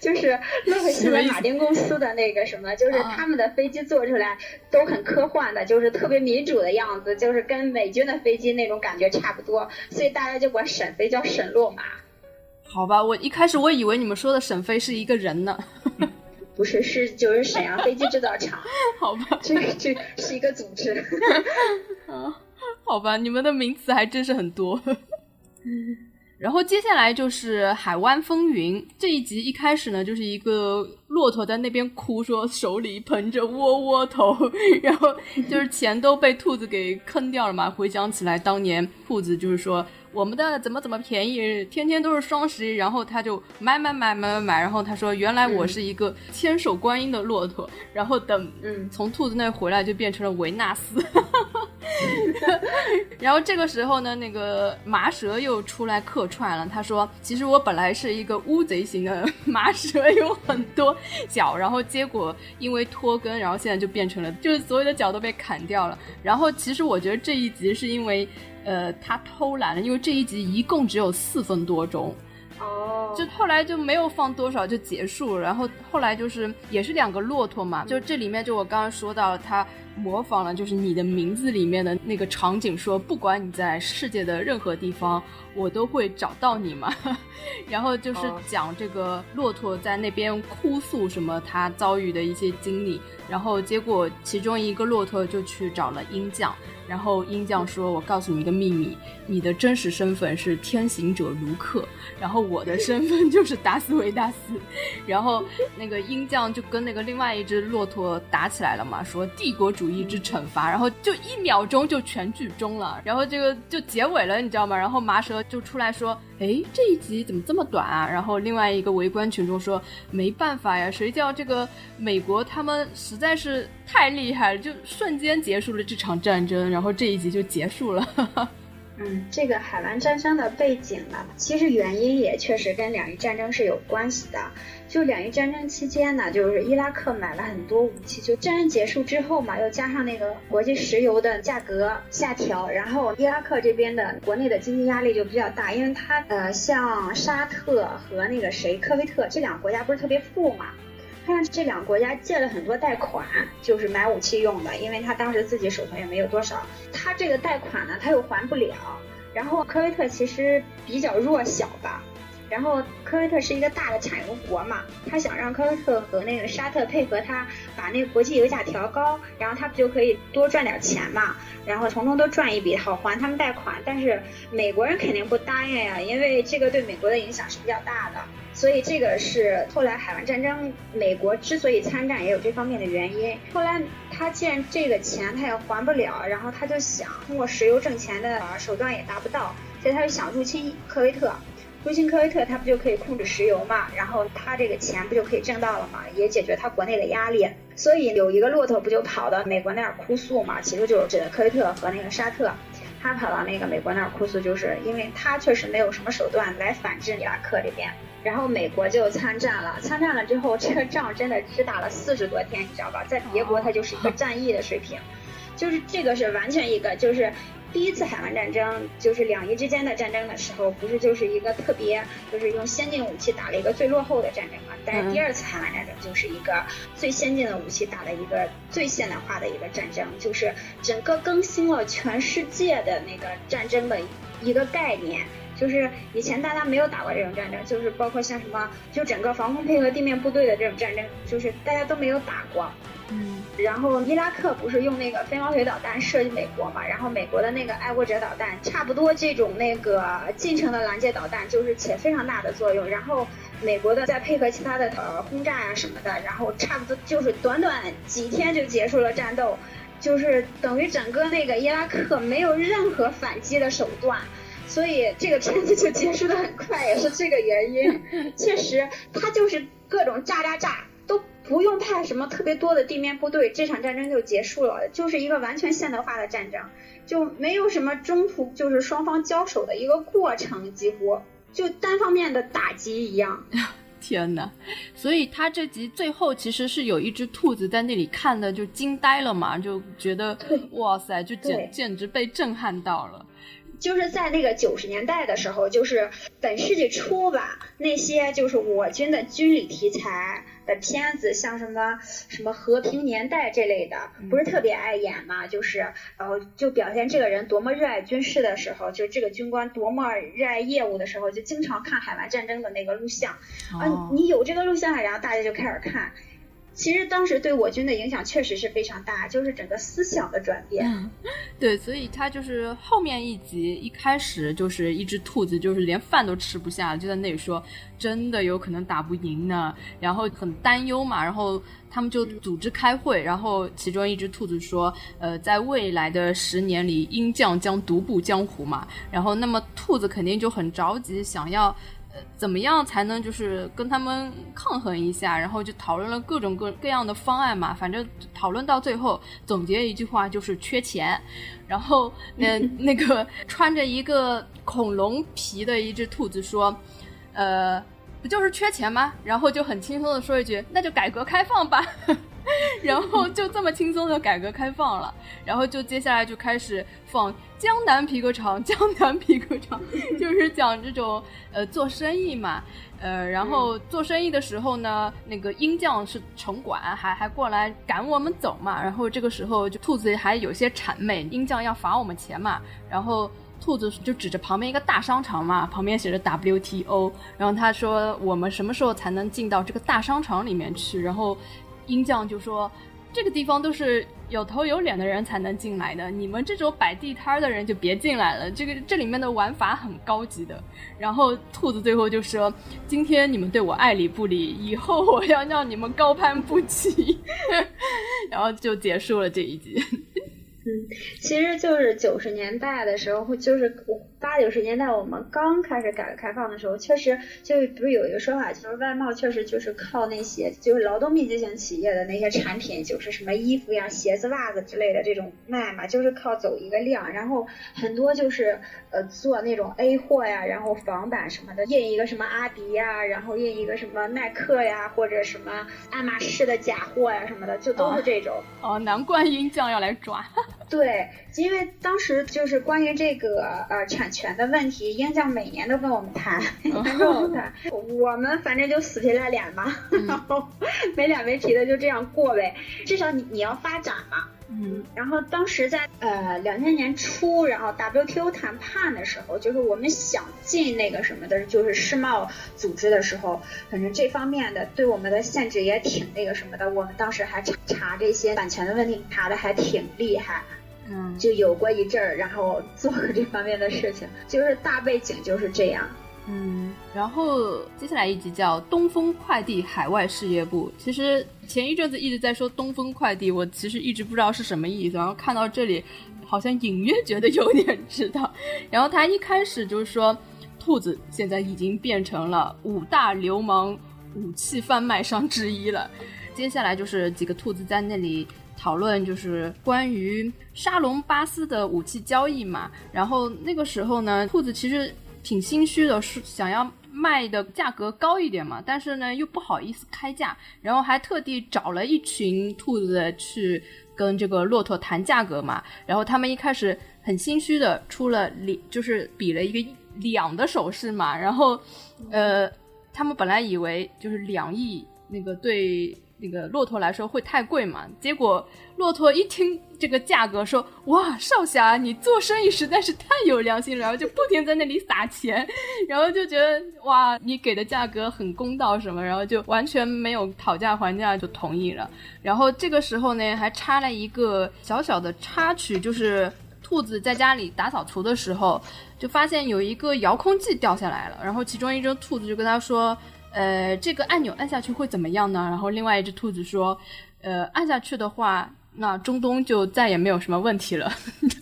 就是洛克希德马丁公司的那个什么，就是他们的飞机做出来都很科幻的，就是特别民主的样子，就是跟美军的飞机那种感觉差不多，所以大家就管沈飞叫沈洛马。好吧，我一开始我以为你们说的沈飞是一个人呢。不是，是就是沈阳飞机制造厂。好吧，这这是一个组织。啊，好吧，你们的名词还真是很多。然后接下来就是《海湾风云》这一集，一开始呢就是一个骆驼在那边哭，说手里捧着窝窝头，然后就是钱都被兔子给坑掉了嘛。回想起来，当年兔子就是说。我们的怎么怎么便宜，天天都是双十一，然后他就买买买买买买，然后他说原来我是一个千手观音的骆驼，然后等嗯。从兔子那回来就变成了维纳斯，然后这个时候呢，那个麻蛇又出来客串了，他说其实我本来是一个乌贼型的麻蛇，有很多 脚，然后结果因为脱根，然后现在就变成了就是所有的脚都被砍掉了，然后其实我觉得这一集是因为。呃，他偷懒了，因为这一集一共只有四分多钟，哦，就后来就没有放多少就结束了。然后后来就是也是两个骆驼嘛，就这里面就我刚刚说到，他模仿了就是你的名字里面的那个场景，说不管你在世界的任何地方，我都会找到你嘛。然后就是讲这个骆驼在那边哭诉什么他遭遇的一些经历，然后结果其中一个骆驼就去找了鹰将。然后鹰将说：“我告诉你一个秘密，你的真实身份是天行者卢克，然后我的身份就是达斯维达斯。然后那个鹰将就跟那个另外一只骆驼打起来了嘛，说帝国主主义之惩罚，然后就一秒钟就全剧终了，然后这个就结尾了，你知道吗？然后麻蛇就出来说。”哎，这一集怎么这么短啊？然后另外一个围观群众说：“没办法呀，谁叫这个美国他们实在是太厉害了，就瞬间结束了这场战争，然后这一集就结束了。” 嗯，这个海湾战争的背景呢，其实原因也确实跟两伊战争是有关系的。就两伊战争期间呢，就是伊拉克买了很多武器。就战争结束之后嘛，又加上那个国际石油的价格下调，然后伊拉克这边的国内的经济压力就比较大，因为它呃，像沙特和那个谁科威特这两个国家不是特别富嘛，看这两个国家借了很多贷款，就是买武器用的，因为他当时自己手头也没有多少，他这个贷款呢他又还不了，然后科威特其实比较弱小吧。然后科威特是一个大的产油国嘛，他想让科威特和那个沙特配合他，把那个国际油价调高，然后他不就可以多赚点钱嘛？然后从中多赚一笔，好还他们贷款。但是美国人肯定不答应呀，因为这个对美国的影响是比较大的。所以这个是后来海湾战争，美国之所以参战也有这方面的原因。后来他既然这个钱他也还不了，然后他就想通过石油挣钱的手段也达不到，所以他就想入侵科威特。入侵科威特，他不就可以控制石油嘛？然后他这个钱不就可以挣到了嘛？也解决他国内的压力。所以有一个骆驼不就跑到美国那儿哭诉嘛？其实就是指的科威特和那个沙特。他跑到那个美国那儿哭诉，就是因为他确实没有什么手段来反制伊拉克这边。然后美国就参战了，参战了之后，这个仗真的只打了四十多天，你知道吧？在别国，它就是一个战役的水平。就是这个是完全一个就是。第一次海湾战争，就是两伊之间的战争的时候，不是就是一个特别，就是用先进武器打了一个最落后的战争嘛？但是第二次海湾战争就是一个最先进的武器打了一个最现代化的一个战争，就是整个更新了全世界的那个战争的一个概念。就是以前大家没有打过这种战争，就是包括像什么，就整个防空配合地面部队的这种战争，就是大家都没有打过。嗯。然后伊拉克不是用那个飞毛腿导弹射击美国嘛？然后美国的那个爱国者导弹，差不多这种那个近程的拦截导弹，就是起非常大的作用。然后美国的再配合其他的呃轰炸呀什么的，然后差不多就是短短几天就结束了战斗，就是等于整个那个伊拉克没有任何反击的手段。所以这个片子就结束的很快，也是这个原因。确实，他就是各种炸炸炸，都不用派什么特别多的地面部队，这场战争就结束了，就是一个完全现代化的战争，就没有什么中途就是双方交手的一个过程，几乎就单方面的打击一样。天呐，所以他这集最后其实是有一只兔子在那里看的就惊呆了嘛，就觉得哇塞，就简简直被震撼到了。就是在那个九十年代的时候，就是本世纪初吧，那些就是我军的军旅题材的片子，像什么什么和平年代这类的，不是特别爱演嘛？就是然后就表现这个人多么热爱军事的时候，就这个军官多么热爱业务的时候，就经常看海湾战争的那个录像啊。你有这个录像，然后大家就开始看。其实当时对我军的影响确实是非常大，就是整个思想的转变。对，所以他就是后面一集一开始就是一只兔子，就是连饭都吃不下，就在那里说真的有可能打不赢呢，然后很担忧嘛。然后他们就组织开会，然后其中一只兔子说：“呃，在未来的十年里，鹰将将独步江湖嘛。”然后那么兔子肯定就很着急，想要。怎么样才能就是跟他们抗衡一下？然后就讨论了各种各各样的方案嘛。反正讨论到最后，总结一句话就是缺钱。然后那那个穿着一个恐龙皮的一只兔子说：“呃，不就是缺钱吗？”然后就很轻松的说一句：“那就改革开放吧。” 然后就这么轻松的改革开放了，然后就接下来就开始放江南皮革厂，江南皮革厂 就是讲这种呃做生意嘛，呃，然后做生意的时候呢，那个鹰将是城管，还还过来赶我们走嘛，然后这个时候就兔子还有些谄媚，鹰将要罚我们钱嘛，然后兔子就指着旁边一个大商场嘛，旁边写着 WTO，然后他说我们什么时候才能进到这个大商场里面去，然后。鹰将就说：“这个地方都是有头有脸的人才能进来的，你们这种摆地摊的人就别进来了。这个这里面的玩法很高级的。”然后兔子最后就说：“今天你们对我爱理不理，以后我要让你们高攀不起。”然后就结束了这一集。嗯，其实就是九十年代的时候，就是八九十年代我们刚开始改革开放的时候，确实就不是有一个说法，就是外贸确实就是靠那些就是劳动密集型企业的那些产品，就是什么衣服呀、鞋子、袜子之类的这种卖嘛，就是靠走一个量，然后很多就是呃做那种 A 货呀，然后仿版什么的，印一个什么阿迪呀，然后印一个什么耐克呀，或者什么爱马仕的假货呀什么的，就都是这种。哦，难怪鹰将要来抓。对，因为当时就是关于这个呃产权的问题，鹰将每年都跟我们谈，跟我们谈，我们反正就死皮赖脸嘛，然后没脸没皮的就这样过呗，至少你你要发展嘛。嗯，然后当时在呃两千年初，然后 WTO 谈判的时候，就是我们想进那个什么的，就是世贸组织的时候，反正这方面的对我们的限制也挺那个什么的。我们当时还查查这些版权的问题，查的还挺厉害。嗯，就有过一阵儿，然后做过这方面的事情，就是大背景就是这样。嗯，然后接下来一集叫东风快递海外事业部。其实前一阵子一直在说东风快递，我其实一直不知道是什么意思。然后看到这里，好像隐约觉得有点知道。然后他一开始就是说，兔子现在已经变成了五大流氓武器贩卖商之一了。接下来就是几个兔子在那里。讨论就是关于沙龙巴斯的武器交易嘛，然后那个时候呢，兔子其实挺心虚的，是想要卖的价格高一点嘛，但是呢又不好意思开价，然后还特地找了一群兔子去跟这个骆驼谈价格嘛，然后他们一开始很心虚的出了两，就是比了一个两的手势嘛。然后，呃，他们本来以为就是两亿那个对。那个骆驼来说会太贵嘛？结果骆驼一听这个价格，说：“哇，少侠，你做生意实在是太有良心了。”然后就不停在那里撒钱，然后就觉得哇，你给的价格很公道什么，然后就完全没有讨价还价就同意了。然后这个时候呢，还插了一个小小的插曲，就是兔子在家里打扫除的时候，就发现有一个遥控器掉下来了，然后其中一只兔子就跟他说。呃，这个按钮按下去会怎么样呢？然后另外一只兔子说，呃，按下去的话，那中东就再也没有什么问题了，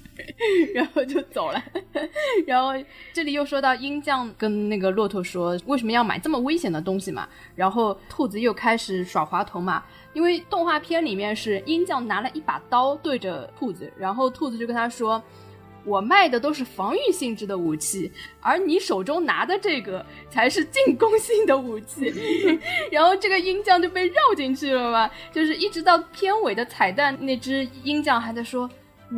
然后就走了。然后这里又说到鹰将跟那个骆驼说，为什么要买这么危险的东西嘛？然后兔子又开始耍滑头嘛，因为动画片里面是鹰将拿了一把刀对着兔子，然后兔子就跟他说。我卖的都是防御性质的武器，而你手中拿的这个才是进攻性的武器。然后这个鹰将就被绕进去了嘛，就是一直到片尾的彩蛋，那只鹰将还在说：“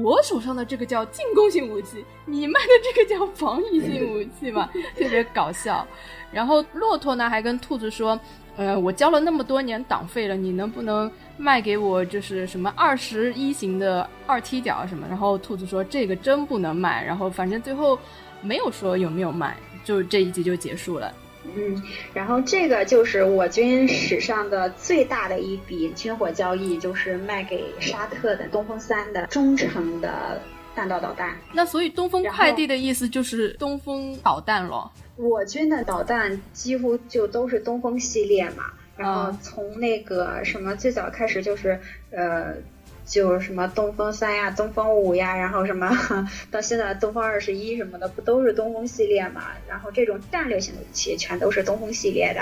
我手上的这个叫进攻性武器，你卖的这个叫防御性武器嘛，特别搞笑。”然后骆驼呢还跟兔子说：“呃，我交了那么多年党费了，你能不能？”卖给我就是什么二十一型的二踢脚什么，然后兔子说这个真不能卖，然后反正最后没有说有没有卖，就这一集就结束了。嗯，然后这个就是我军史上的最大的一笔军火交易，就是卖给沙特的东风三的中程的弹道导弹。那所以东风快递的意思就是东风导弹了。我军的导弹几乎就都是东风系列嘛。然后从那个什么最早开始就是呃。就是什么东风三呀、东风五呀，然后什么到现在东风二十一什么的，不都是东风系列嘛？然后这种战略性的武器全都是东风系列的，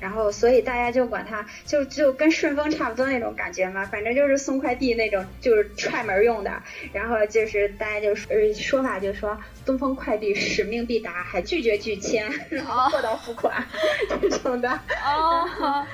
然后所以大家就管它就就跟顺丰差不多那种感觉嘛，反正就是送快递那种，就是踹门用的。然后就是大家就说说法就说东风快递使命必达，还拒绝拒签，然后货到付款 这种的。哦。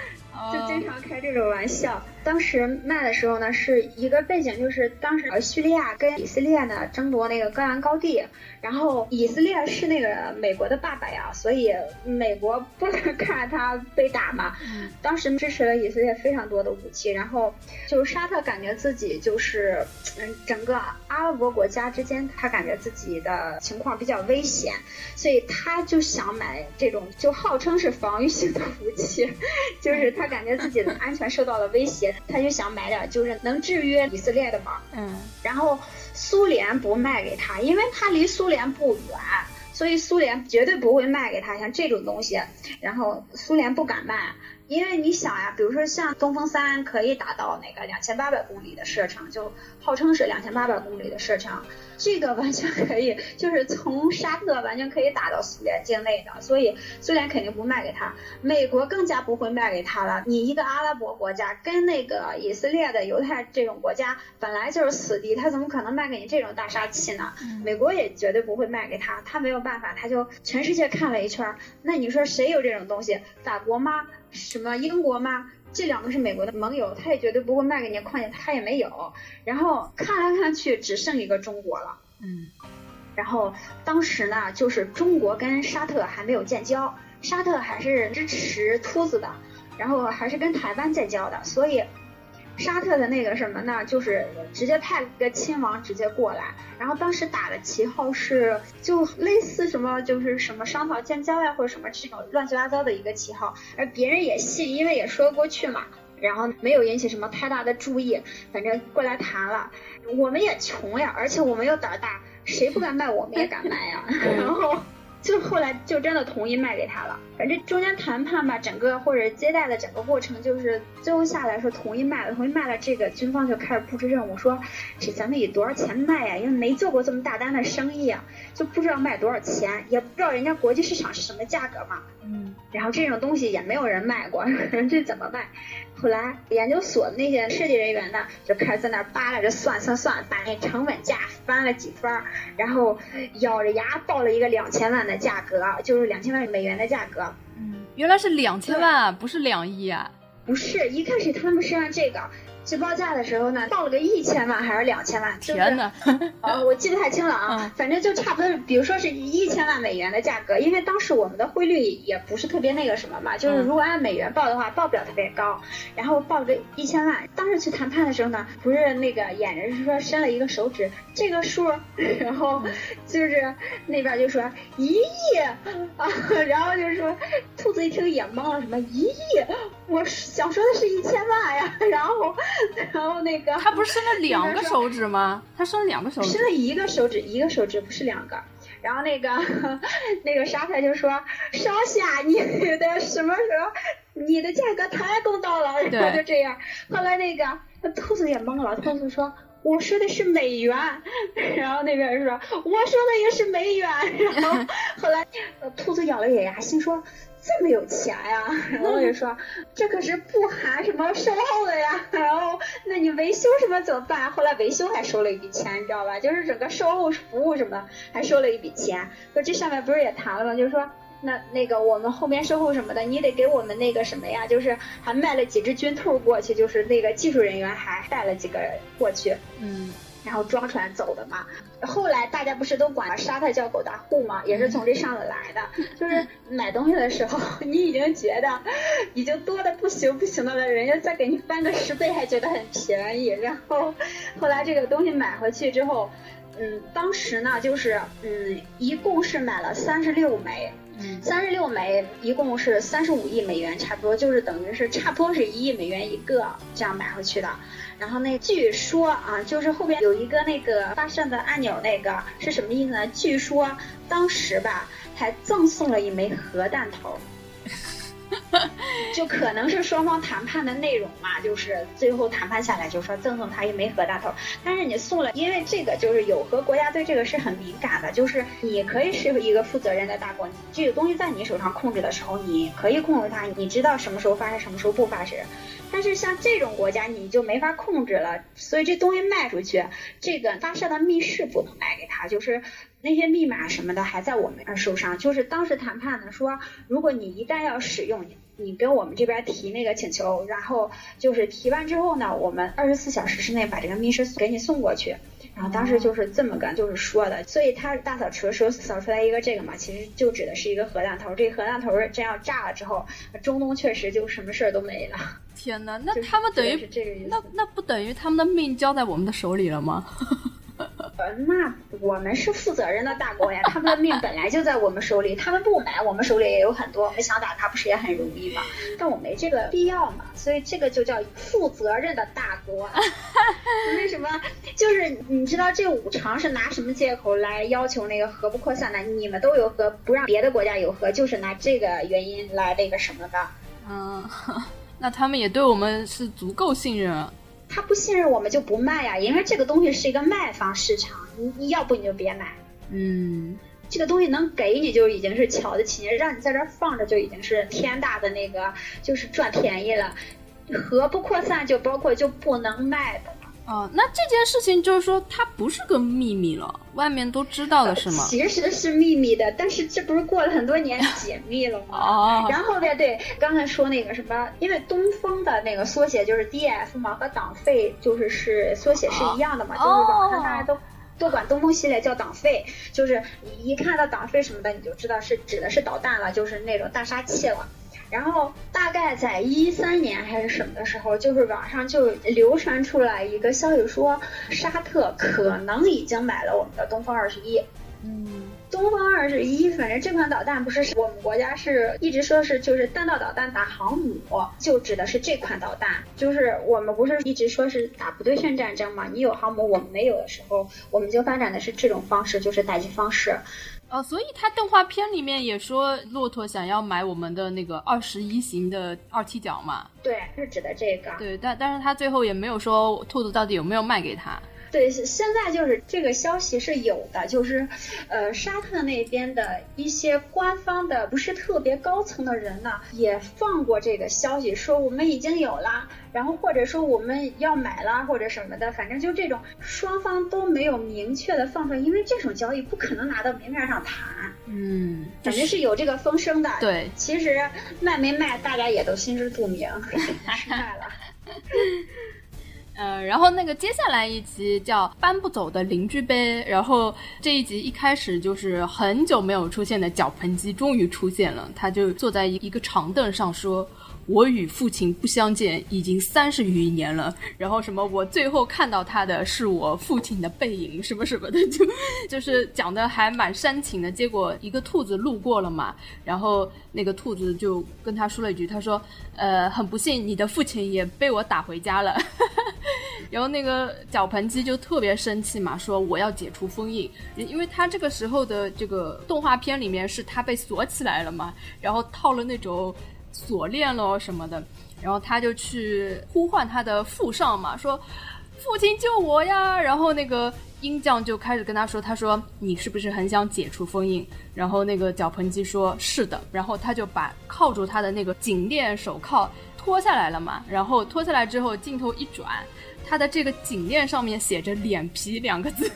就经常开这种玩笑。当时卖的时候呢，是一个背景，就是当时叙利亚跟以色列呢争夺那个戈兰高地，然后以色列是那个美国的爸爸呀，所以美国不能 看着他被打嘛。当时支持了以色列非常多的武器，然后就沙特感觉自己就是嗯整个阿拉伯国家之间，他感觉自己的情况比较危险，所以他就想买这种就号称是防御性的武器，就是他感觉自己的安全受到了威胁。他就想买点就是能制约以色列的嘛，嗯，然后苏联不卖给他，因为他离苏联不远，所以苏联绝对不会卖给他像这种东西，然后苏联不敢卖。因为你想呀，比如说像东风三可以达到那个两千八百公里的射程，就号称是两千八百公里的射程，这个完全可以，就是从沙特完全可以打到苏联境内的，所以苏联肯定不卖给他，美国更加不会卖给他了。你一个阿拉伯国家跟那个以色列的犹太这种国家本来就是死敌，他怎么可能卖给你这种大杀器呢？美国也绝对不会卖给他，他没有办法，他就全世界看了一圈，那你说谁有这种东西？法国吗？什么英国吗？这两个是美国的盟友，他也绝对不会卖给你，况且他也没有。然后看来看去，只剩一个中国了。嗯。然后当时呢，就是中国跟沙特还没有建交，沙特还是支持秃子的，然后还是跟台湾建交的，所以。沙特的那个什么呢，就是直接派了个亲王直接过来，然后当时打的旗号是就类似什么就是什么商讨建交呀或者什么这种乱七八糟的一个旗号，而别人也信，因为也说得过去嘛，然后没有引起什么太大的注意，反正过来谈了，我们也穷呀，而且我们又胆大，谁不敢卖我们也敢卖呀，然后。就后来就真的同意卖给他了，反正中间谈判吧，整个或者接待的整个过程，就是最后下来说同意卖了，同意卖了，这个军方就开始布置任务，说这咱们以多少钱卖呀？因为没做过这么大单的生意啊，就不知道卖多少钱，也不知道人家国际市场是什么价格嘛。嗯，然后这种东西也没有人卖过，这怎么卖？后来研究所那些设计人员呢，就开始在那扒拉着算算算，把那成本价翻了几番，然后咬着牙报了一个两千万的价格，就是两千万美元的价格。嗯，原来是两千万，不是两亿啊？不是，一开始他们是按这个。去报价的时候呢，报了个一千万还是两千万？天哪！呃，我记不太清了啊，反正就差不多，比如说是一千万美元的价格，因为当时我们的汇率也不是特别那个什么嘛，就是如果按美元报的话，报不了特别高。然后报了个一千万，当时去谈判的时候呢，不是那个演人是说伸了一个手指，这个数，然后就是那边就说一亿啊，然后就说兔子一听也懵了，什么一亿？我想说的是一千万呀，然后。然后那个他不是伸了 两个手指吗？他伸了两个手指，伸了一个手指，一个手指不是两个。然后那个 那个沙太就说：“少侠，你的什么时候？你的价格太公道了。”然后就这样。后来那个兔子也懵了，兔子说：“我说的是美元。”然后那边说：“我说的也是美元。”然后后来兔子咬了咬牙，心说。这么有钱呀？然后我就说，这可是不含什么售后的呀。然后，那你维修什么怎么办？后来维修还收了一笔钱，你知道吧？就是整个售后服务什么还收了一笔钱。说这上面不是也谈了吗？就是说，那那个我们后面售后什么的，你得给我们那个什么呀？就是还卖了几只军兔过去，就是那个技术人员还带了几个过去。嗯。然后装船走的嘛，后来大家不是都管沙特叫狗大户嘛，也是从这上头来的。就是买东西的时候，你已经觉得已经多的不行不行的了，人家再给你翻个十倍还觉得很便宜。然后后来这个东西买回去之后，嗯，当时呢就是嗯，一共是买了三十六枚，三十六枚一共是三十五亿美元，差不多就是等于是差不多是一亿美元一个这样买回去的。然后那据说啊，就是后边有一个那个发射的按钮，那个是什么意思呢？据说当时吧，还赠送了一枚核弹头。就可能是双方谈判的内容嘛，就是最后谈判下来就说赠送他一枚核弹头，但是你送了，因为这个就是有核国家对这个是很敏感的，就是你可以是一个负责任的大国，这个东西在你手上控制的时候，你可以控制它，你知道什么时候发生，什么时候不发生。但是像这种国家你就没法控制了，所以这东西卖出去，这个发射的密室不能卖给他，就是。那些密码什么的还在我们手上，就是当时谈判呢说，如果你一旦要使用，你跟我们这边提那个请求，然后就是提完之后呢，我们二十四小时之内把这个密室给你送过去。然后当时就是这么个就是说的，所以他大扫除的时候扫出来一个这个嘛，其实就指的是一个核弹头。这核弹头真要炸了之后，中东确实就什么事儿都没了。天哪，那他们等于那那不等于他们的命交在我们的手里了吗？呃，那我们是负责任的大国呀，他们的命本来就在我们手里，他们不买，我们手里也有很多，我们想打他不是也很容易吗？但我没这个必要嘛，所以这个就叫负责任的大国。为什么？就是你知道这五常是拿什么借口来要求那个核不扩散的？你们都有核，不让别的国家有核，就是拿这个原因来那个什么的。嗯，那他们也对我们是足够信任啊。他不信任我们就不卖呀，因为这个东西是一个卖方市场，你你要不你就别买。嗯，这个东西能给你就已经是瞧得起你，让你在这放着就已经是天大的那个，就是赚便宜了。核不扩散就包括就不能卖的。哦，那这件事情就是说，它不是个秘密了，外面都知道了是吗？其实是秘密的，但是这不是过了很多年解密了吗？哦。然后呢，对，刚才说那个什么，因为东风的那个缩写就是 DF 嘛，和党费就是是缩写是一样的嘛，就是网上大家都都管东风系列叫党费，就是你一看到党费什么的，你就知道是指的是导弹了，就是那种大杀器了。然后大概在一三年还是什么的时候，就是网上就流传出来一个消息，说沙特可能已经买了我们的东风二十一。嗯，东风二十一，反正这款导弹不是我们国家是一直说是就是弹道导弹打航母，就指的是这款导弹。就是我们不是一直说是打不对称战争嘛？你有航母，我们没有的时候，我们就发展的是这种方式，就是打击方式。哦，所以他动画片里面也说骆驼想要买我们的那个二十一型的二踢脚嘛？对，是指的这个。对，但但是他最后也没有说兔子到底有没有卖给他。对，现在就是这个消息是有的，就是，呃，沙特那边的一些官方的不是特别高层的人呢，也放过这个消息，说我们已经有了，然后或者说我们要买了或者什么的，反正就这种双方都没有明确的放出来，因为这种交易不可能拿到明面上谈。嗯，反正是有这个风声的。对，其实卖没卖，大家也都心知肚明，卖了。呃，然后那个接下来一集叫《搬不走的邻居呗》，然后这一集一开始就是很久没有出现的脚盆机终于出现了，他就坐在一一个长凳上说。我与父亲不相见已经三十余年了，然后什么我最后看到他的是我父亲的背影，什么什么的，就就是讲的还蛮煽情的。结果一个兔子路过了嘛，然后那个兔子就跟他说了一句，他说：“呃，很不幸，你的父亲也被我打回家了。”然后那个脚盆机就特别生气嘛，说我要解除封印，因为他这个时候的这个动画片里面是他被锁起来了嘛，然后套了那种。锁链喽什么的，然后他就去呼唤他的父上嘛，说：“父亲救我呀！”然后那个鹰将就开始跟他说：“他说你是不是很想解除封印？”然后那个脚盆机说：“是的。”然后他就把铐住他的那个颈链手铐脱下来了嘛。然后脱下来之后，镜头一转，他的这个颈链上面写着“脸皮”两个字，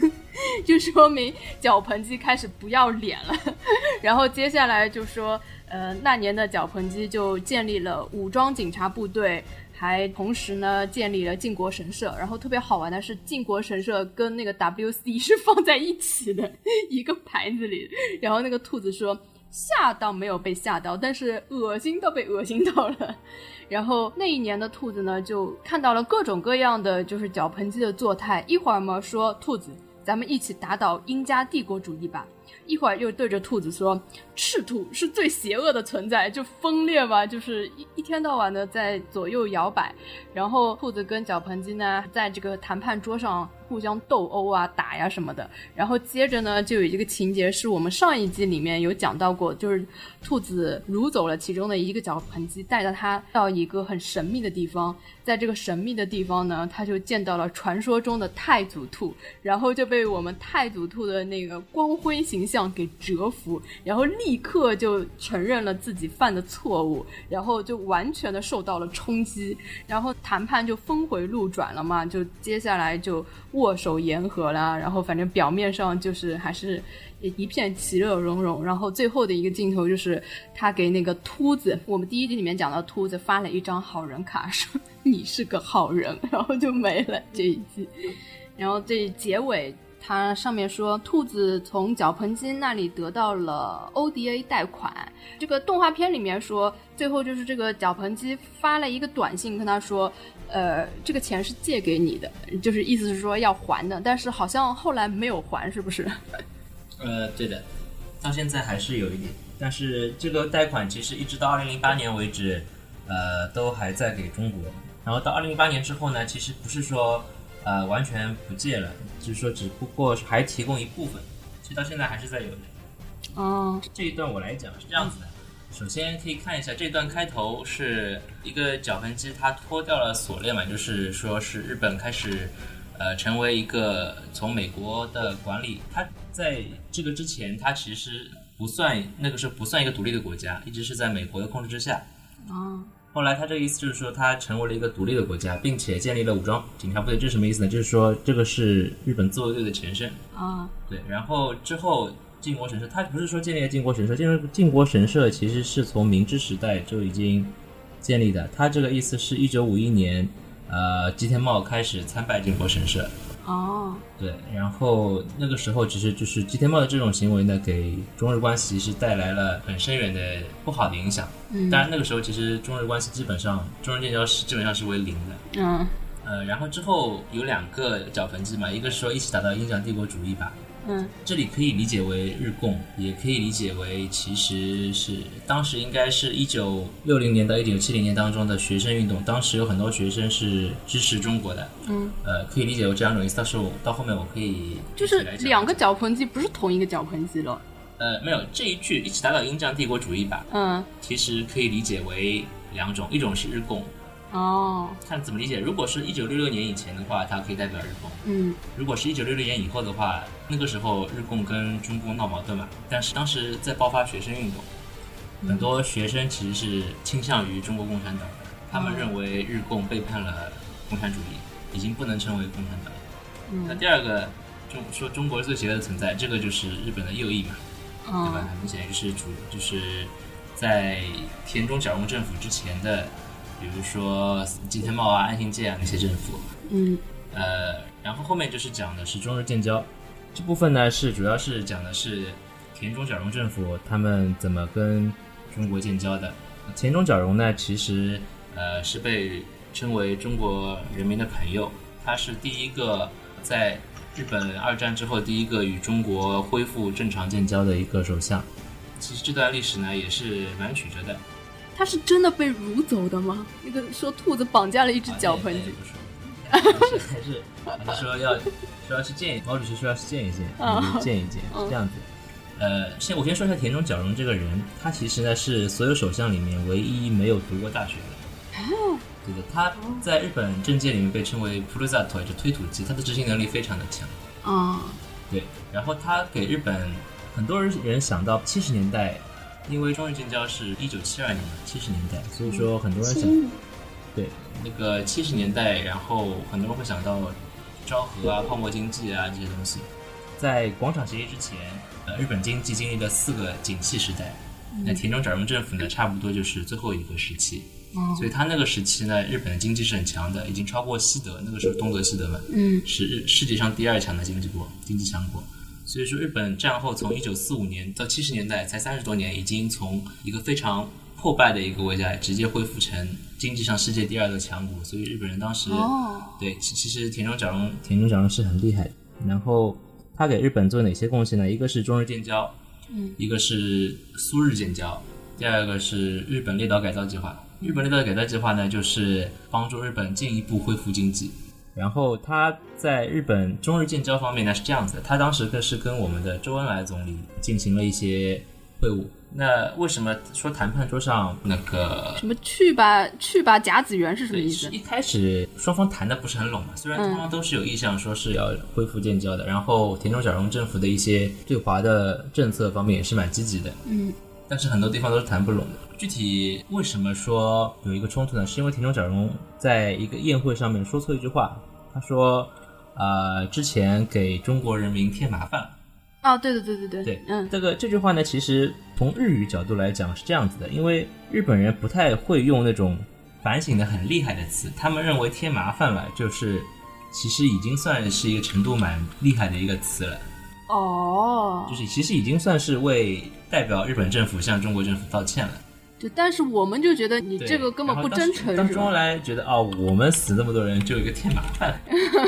就说明脚盆机开始不要脸了。然后接下来就说。呃，那年的脚盆机就建立了武装警察部队，还同时呢建立了靖国神社。然后特别好玩的是，靖国神社跟那个 WC 是放在一起的一个牌子里。然后那个兔子说：“吓到没有被吓到，但是恶心到被恶心到了。”然后那一年的兔子呢，就看到了各种各样的就是脚盆鸡的作态。一会儿嘛说兔子，咱们一起打倒英加帝国主义吧。一会儿又对着兔子说：“赤兔是最邪恶的存在，就分裂嘛，就是一一天到晚的在左右摇摆。”然后兔子跟脚盆鸡呢，在这个谈判桌上。互相斗殴啊、打呀什么的，然后接着呢，就有一个情节是我们上一集里面有讲到过，就是兔子掳走了其中的一个脚盆鸡，带着它到一个很神秘的地方，在这个神秘的地方呢，他就见到了传说中的太祖兔，然后就被我们太祖兔的那个光辉形象给折服，然后立刻就承认了自己犯的错误，然后就完全的受到了冲击，然后谈判就峰回路转了嘛，就接下来就。握手言和啦，然后反正表面上就是还是一片其乐融融，然后最后的一个镜头就是他给那个秃子，我们第一集里面讲到秃子发了一张好人卡，说你是个好人，然后就没了这一集，然后这结尾。它上面说，兔子从脚盆机那里得到了 ODA 贷款。这个动画片里面说，最后就是这个脚盆机发了一个短信跟他说，呃，这个钱是借给你的，就是意思是说要还的。但是好像后来没有还，是不是？呃，对的，到现在还是有一点。但是这个贷款其实一直到二零零八年为止，呃，都还在给中国。然后到二零零八年之后呢，其实不是说。呃，完全不借了，就是说，只不过还提供一部分，其实到现在还是在有的。哦，这一段我来讲是这样子的。首先可以看一下这段开头是一个脚盆机，它脱掉了锁链嘛，就是说是日本开始呃成为一个从美国的管理，它在这个之前它其实不算那个时候不算一个独立的国家，一直是在美国的控制之下。哦。后来他这个意思就是说，他成为了一个独立的国家，并且建立了武装警察部队。这是什么意思呢？就是说，这个是日本自卫队的前身啊。对，然后之后靖国神社，他不是说建立了靖国神社，靖靖国神社其实是从明治时代就已经建立的。他这个意思是一九五一年，呃，吉田茂开始参拜靖国神社。哦，对，然后那个时候其实就是吉田茂的这种行为呢，给中日关系是带来了很深远的不好的影响。嗯，当然那个时候其实中日关系基本上中日建交是基本上是为零的。嗯，呃，然后之后有两个脚盆机嘛，一个是说一起打到影响帝国主义吧。嗯，这里可以理解为日共，也可以理解为其实是当时应该是一九六零年到一九七零年当中的学生运动，当时有很多学生是支持中国的。嗯，呃，可以理解为这两种意思。到时候到后面我可以就是两个脚盆机不是同一个脚盆机了。呃，没有这一句一起打倒英将帝国主义吧？嗯，其实可以理解为两种，一种是日共。哦，看怎么理解。如果是一九六六年以前的话，它可以代表日共。嗯，如果是一九六六年以后的话，那个时候日共跟中共闹矛盾嘛。但是当时在爆发学生运动，很多学生其实是倾向于中国共产党的。他们认为日共背叛了共产主义，已经不能称为共产党。那第二个，中说中国最邪恶的存在，这个就是日本的右翼嘛，对吧？很明显就是主就是在田中角荣政府之前的。比如说金田茂啊、安信介啊那些政府，嗯呃，然后后面就是讲的是中日建交，这部分呢是主要是讲的是田中角荣政府他们怎么跟中国建交的。田中角荣呢，其实呃是被称为中国人民的朋友，他是第一个在日本二战之后第一个与中国恢复正常建交的一个首相。其实这段历史呢也是蛮曲折的。他是真的被掳走的吗？那个说兔子绑架了一只脚盆子，还是还是还是说要说要去见毛主席说要去见一见，嗯见一见是这样子。呃，先我先说一下田中角荣这个人，他其实呢是所有首相里面唯一没有读过大学的。对的，他在日本政界里面被称为 u s a t o 就推土机，他的执行能力非常的强。啊，对，然后他给日本很多人想到七十年代，因为中日建交是一九七二年嘛，七十年代，所以说很多人想对那个七十年代，然后很多人会想到昭和啊、泡沫经济啊这些东西。在广场协议之前，呃，日本经济经历了四个景气时代，那田中角荣政府呢，差不多就是最后一个时期。哦所以他那个时期呢，日本的经济是很强的，已经超过西德，那个时候东德西德嘛，嗯是日世界上第二强的经济国，经济强国。所以说，日本战后从一九四五年到七十年代，才三十多年，已经从一个非常破败的一个国家，直接恢复成经济上世界第二的强国。所以日本人当时，哦对，其其实田中角荣，田中角荣是很厉害的。然后他给日本做哪些贡献呢？一个是中日建交，嗯，一个是苏日建交，第二个是日本列岛改造计划。日本列岛改造计划呢，就是帮助日本进一步恢复经济。然后他在日本中日建交方面呢是这样子的，他当时跟是跟我们的周恩来总理进行了一些会晤。那为什么说谈判桌上那个什么去吧去吧甲子园是什么，意思？一开始双方谈的不是很拢嘛，虽然双方都是有意向说是要恢复建交的，然后田中角荣政府的一些对华的政策方面也是蛮积极的，嗯，但是很多地方都是谈不拢的。具体为什么说有一个冲突呢？是因为田中角荣在一个宴会上面说错一句话，他说，呃，之前给中国人民添麻烦了。哦，对对对对对，对，嗯这个这句话呢，其实从日语角度来讲是这样子的，因为日本人不太会用那种反省的很厉害的词，他们认为添麻烦了就是其实已经算是一个程度蛮厉害的一个词了，哦就，是其实已经算是为代表日本政府向中国政府道歉了。对，但是我们就觉得你这个根本不真诚，当周恩？来觉得哦，我们死那么多人，就有一个添麻烦，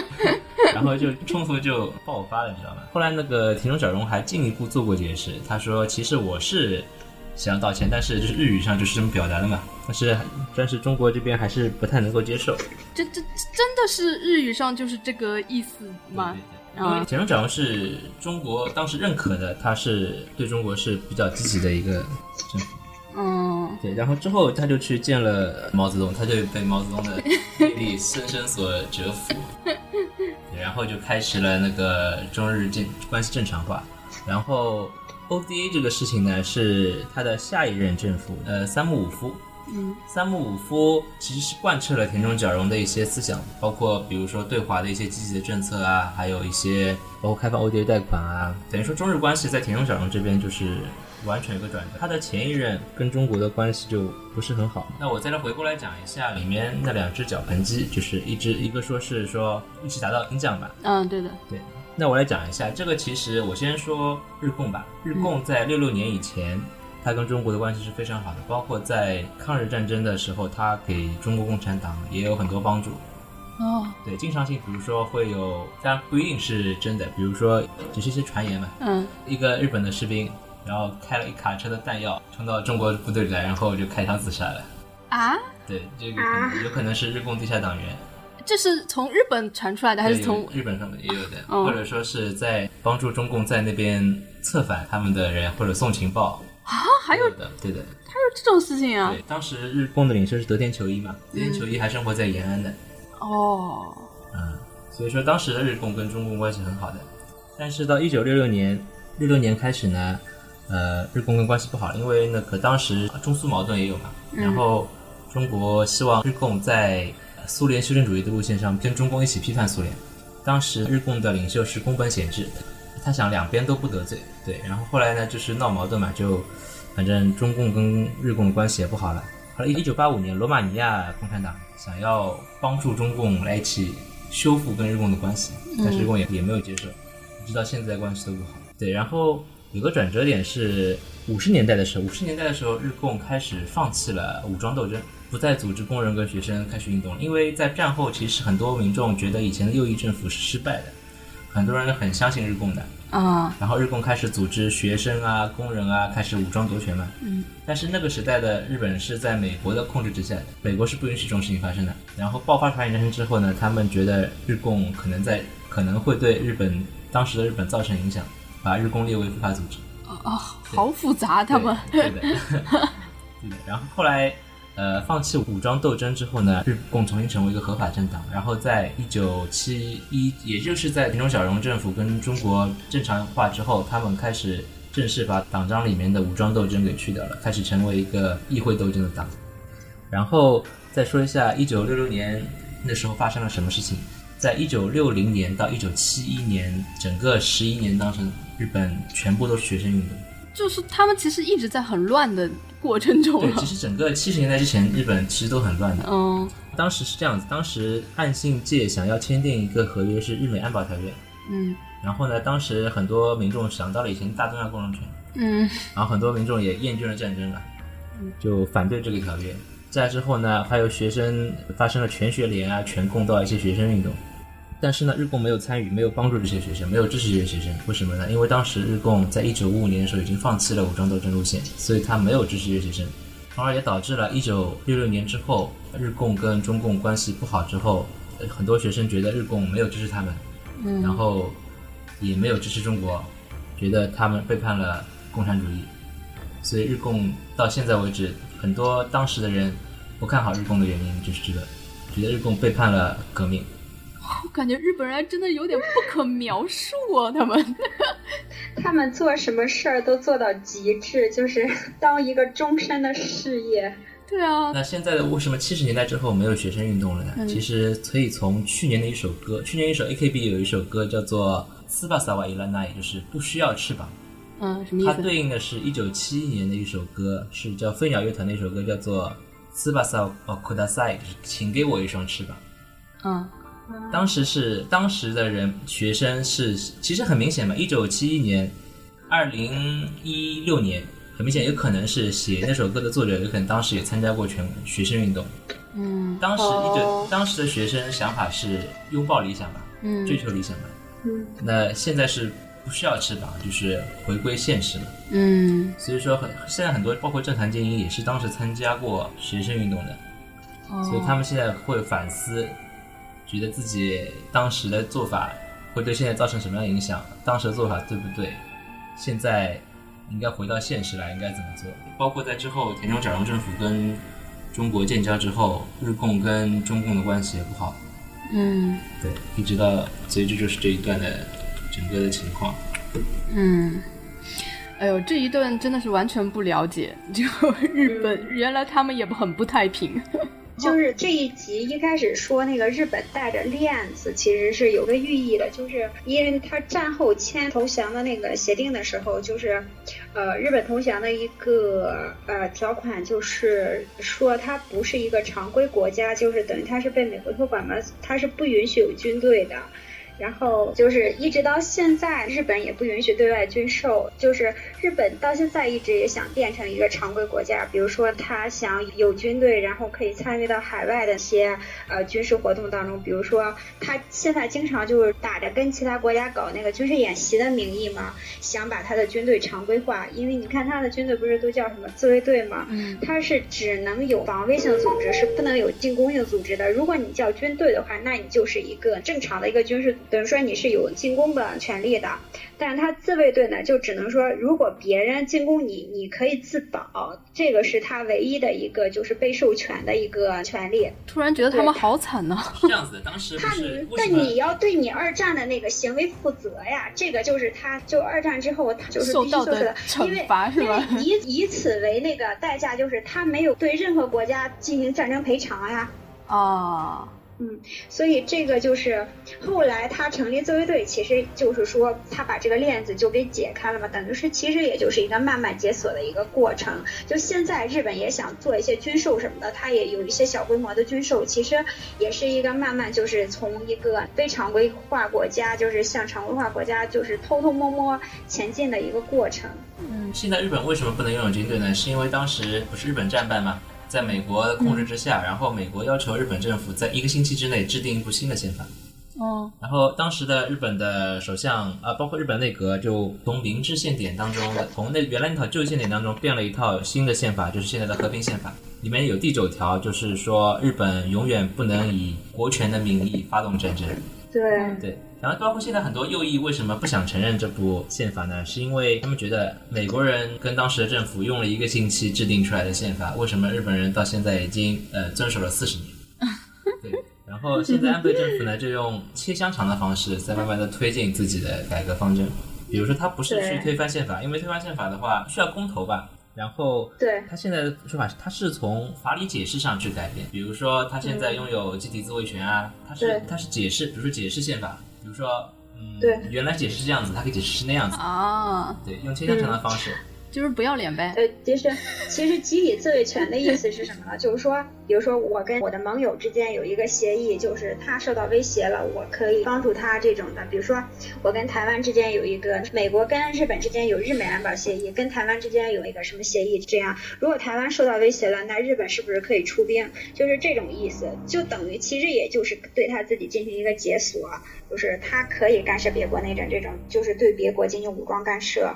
然后就冲突就爆发了，你知道吗？后来那个田中角荣还进一步做过解释，他说其实我是想要道歉，但是就是日语上就是这么表达的嘛，但是但是中国这边还是不太能够接受。这这这真的是日语上就是这个意思吗对？对对因为田中角荣是中国当时认可的，他是对中国是比较积极的一个政府。嗯，对，然后之后他就去见了毛泽东，他就被毛泽东的魅力 深深所折服，对，然后就开始了那个中日正关系正常化。然后 ODA 这个事情呢，是他的下一任政府，呃，三木武夫。嗯，三木武夫其实是贯彻了田中角荣的一些思想，包括比如说对华的一些积极的政策啊，还有一些包括开放 ODA 贷款啊，等于说中日关系在田中角荣这边就是完全一个转折。他的前一任跟中国的关系就不是很好。那我再来回过来讲一下里面那两只绞盆机，就是一只一个说是说一起达到金奖吧，嗯，对的，对，那我来讲一下这个。其实我先说日共吧，日共在六六年以前，它跟中国的关系是非常好的，包括在抗日战争的时候，他给中国共产党也有很多帮助。哦，对，经常性，比如说会有，当然不一定是真的，比如说只是一些传言嘛。嗯，一个日本的士兵，然后开了一卡车的弹药冲到中国部队里来，然后就开枪自杀了。啊，对，这个可能有可能是日共地下党员。这是从日本传出来的还是从？日本上面也有的，哦或者说是在帮助中共在那边策反他们的人，或者送情报啊？还有有的，对的，还有这种事情啊？对。当时日共的领袖是德田球一嘛，德田球一还生活在延安的，哦，嗯，所以说当时的日共跟中共关系很好的。但是到一九六六年，六六年开始呢，呃，日共跟关系不好了，因为那个当时中苏矛盾也有嘛，然后中国希望日共在苏联修正主义的路线上跟中共一起批判苏联。当时日共的领袖是宫本显治，他想两边都不得罪，对。然后后来呢，就是闹矛盾嘛，就反正中共跟日共的关系也不好了。后来一九八五年，罗马尼亚共产党想要帮助中共来一起修复跟日共的关系，但是日共也也没有接受，直到现在关系都不好。对，然后有个转折点是五十年代的时候，五十年代的时候，日共开始放弃了武装斗争，不再组织工人跟学生开始运动了，因为在战后其实很多民众觉得以前的右翼政府是失败的，很多人很相信日共的。啊，然后日共开始组织学生啊、工人啊，开始武装夺权嘛。嗯。但是那个时代的日本是在美国的控制之下的，美国是不允许这种事情发生的。然后爆发朝鲜战争之后呢，他们觉得日共可能在可能会对日本当时的日本造成影响，把日共列为非法组织。哦，好复杂，他们。对的。对的。然后后来。呃，放弃武装斗争之后呢，日共重新成为一个合法政党。然后在一九七一，也就是在田中角荣政府跟中国正常化之后，他们开始正式把党章里面的武装斗争给去掉了，开始成为一个议会斗争的党。然后再说一下一九六六年那时候发生了什么事情。在一九六零年到一九七一年，整个十一年当中，日本全部都是学生运动。就是他们其实一直在很乱的过程中。对，其实整个七十年代之前，日本其实都很乱的。嗯，当时是这样子，当时岸信介想要签订一个合约，是日美安保条约。嗯。然后呢，当时很多民众想到了以前大东亚共荣圈。嗯。然后很多民众也厌倦了战争了，就反对这个条约。再之后呢，还有学生发生了全学联啊、全共道一些学生运动。但是呢，日共没有参与，没有帮助这些学生，没有支持这些学生。为什么呢？因为当时日共在一九五五年的时候已经放弃了武装斗争路线，所以他没有支持这些学生，从而也导致了一九六六年之后，日共跟中共关系不好之后，很多学生觉得日共没有支持他们，嗯，然后也没有支持中国，觉得他们背叛了共产主义，所以日共到现在为止，很多当时的人不看好日共的原因就是这个，觉得日共背叛了革命。我感觉日本人真的有点不可描述啊！他们，他们做什么事儿都做到极致，就是 当一个终身的事业。对啊。那现在的为什么七十年代之后没有学生运动了呢？其实可以从去年的一首歌，去年一首 AKB 有一首歌叫做《斯巴萨瓦伊拉娜》，也就是不需要翅膀。嗯，什么意思？它对应的是一九七一年的一首歌，是叫飞鸟乐团的一首歌，叫做《斯巴萨瓦库达塞》，就是请给我一双翅膀。嗯。当时是当时的人学生是其实很明显嘛，一九七一年，二零一六年，很明显有可能是写那首歌的作者有可能当时也参加过全学生运动。嗯，当时一九当时的学生想法是拥抱理想吧，嗯，追求理想吧，嗯，那现在是不需要翅膀，就是回归现实了。嗯，所以说很现在很多包括政坛精英也是当时参加过学生运动的，所以他们现在会反思。觉得自己当时的做法会对现在造成什么样的影响？当时的做法对不对？现在应该回到现实来，应该怎么做？包括在之后田中角荣政府跟中国建交之后，日共跟中共的关系也不好。嗯，对，一直到所以这就是这一段的整个的情况。嗯，哎呦，这一段真的是完全不了解，就 日本原来他们也很不太平。就是这一集一开始说那个日本带着链子，其实是有个寓意的，就是因为他战后签投降的那个协定的时候，就是，呃，日本投降的一个呃条款，就是说他不是一个常规国家，就是等于他是被美国托管嘛，他是不允许有军队的。然后就是一直到现在，日本也不允许对外军售。就是日本到现在一直也想变成一个常规国家，比如说他想有军队，然后可以参与到海外的一些呃军事活动当中。比如说他现在经常就是打着跟其他国家搞那个军事演习的名义嘛，想把他的军队常规化。因为你看他的军队不是都叫什么自卫队吗？嗯，他是只能有防卫性组织，是不能有进攻性组织的。如果你叫军队的话，那你就是一个正常的一个军事。等于说你是有进攻的权利的，但是他自卫队呢，就只能说如果别人进攻你，你可以自保，这个是他唯一的一个就是被授权的一个权利。突然觉得他们好惨呢。这样子，当时他那你要对你二战的那个行为负责呀，这个就是他就二战之后他就是必须做的惩罚是吧？以以此为那个代价，就是他没有对任何国家进行战争赔偿呀。啊。嗯，所以这个就是后来他成立自卫队，其实就是说他把这个链子就给解开了嘛，等于是其实也就是一个慢慢解锁的一个过程。就现在日本也想做一些军售什么的，他也有一些小规模的军售，其实也是一个慢慢就是从一个非常规化国家，就是向常规化国家就是偷偷摸摸前进的一个过程。嗯，现在日本为什么不能拥有军队呢？是因为当时不是日本战败吗？在美国的控制之下，然后美国要求日本政府在一个星期之内制定一部新的宪法。哦，然后当时的日本的首相啊，包括日本内阁，就从明治宪典当中，从那原来那套旧宪典当中变了一套新的宪法，就是现在的和平宪法。里面有第九条，就是说日本永远不能以国权的名义发动战争。对对。然后包括现在很多右翼为什么不想承认这部宪法呢？是因为他们觉得美国人跟当时的政府用了一个星期制定出来的宪法，为什么日本人到现在已经呃遵守了四十年？对。然后现在安倍政府呢，就用切香肠的方式在慢慢的推进自己的改革方针。比如说，他不是去推翻宪法，因为推翻宪法的话需要公投吧。然后，对他现在的说法是，他是从法理解释上去改变。比如说，他现在拥有集体自卫权啊，他是他是解释，比如说解释宪法。比如说，嗯，对，原来解释是这样子，他可以解释是那样子。啊。对，用切香肠的方式，就是不要脸呗。呃，其实其实集体自卫权的意思是什么呢？就是说，比如说我跟我的盟友之间有一个协议，就是他受到威胁了，我可以帮助他这种的。比如说，我跟台湾之间有一个，美国跟日本之间有日美安保协议，跟台湾之间有一个什么协议？这样，如果台湾受到威胁了，那日本是不是可以出兵？就是这种意思，就等于其实也就是对他自己进行一个解锁。就是他可以干涉别国内政，这种就是对别国进行武装干涉。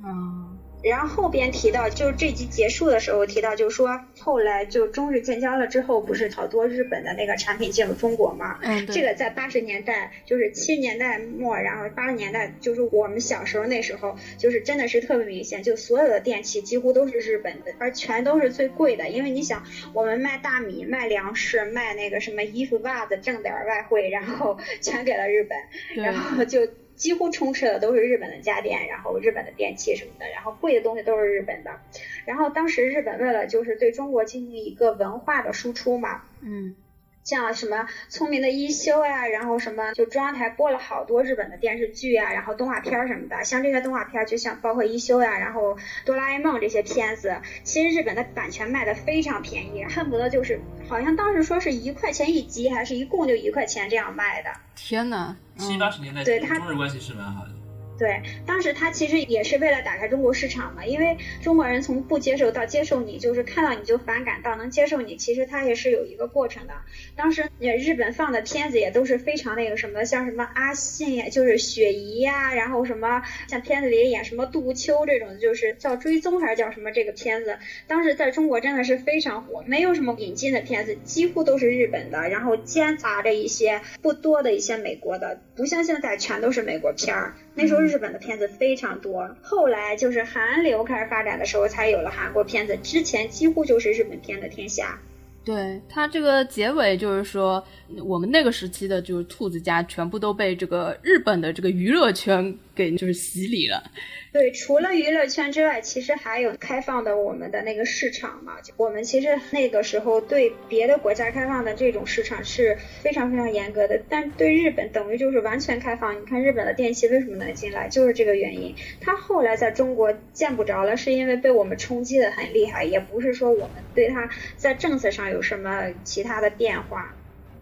嗯。然后后边提到，就是这集结束的时候提到，就是说后来就中日建交了之后，不是好多日本的那个产品进入中国嘛？嗯，这个在八十年代，就是七十年代末，然后八十年代，就是我们小时候那时候，就是真的是特别明显，就所有的电器几乎都是日本的，而全都是最贵的。因为你想，我们卖大米、卖粮食、卖那个什么衣服、袜子，挣点外汇，然后全给了日本，然后就。几乎充斥的都是日本的家电，然后日本的电器什么的，然后贵的东西都是日本的。然后当时日本为了就是对中国进行一个文化的输出嘛，嗯。像什么聪明的一休呀，然后什么就中央台播了好多日本的电视剧啊，然后动画片什么的。像这些动画片，就像包括一休呀，然后哆啦 A 梦这些片子，其实日本的版权卖的非常便宜，恨不得就是好像当时说是一块钱一集，还是一共就一块钱这样卖的。天呐，七八十年代对中日关系是蛮好的。对，当时他其实也是为了打开中国市场嘛，因为中国人从不接受到接受你，就是看到你就反感到能接受你，其实他也是有一个过程的。当时日本放的片子也都是非常那个什么，像什么阿信呀，就是雪姨呀，然后什么像片子里演什么杜秋这种，就是叫追踪还是叫什么这个片子，当时在中国真的是非常火，没有什么引进的片子，几乎都是日本的，然后夹杂着一些不多的一些美国的，不像现在全都是美国片儿。那时候日本的片子非常多，后来就是韩流开始发展的时候，才有了韩国片子。之前几乎就是日本片的天下。对它这个结尾就是说，我们那个时期的就是兔子家全部都被这个日本的这个娱乐圈给就是洗礼了。对，除了娱乐圈之外，其实还有开放的我们的那个市场嘛。我们其实那个时候对别的国家开放的这种市场是非常非常严格的，但对日本等于就是完全开放。你看日本的电器为什么能进来，就是这个原因。它后来在中国见不着了，是因为被我们冲击的很厉害，也不是说我们对它在政策上有什么其他的变化。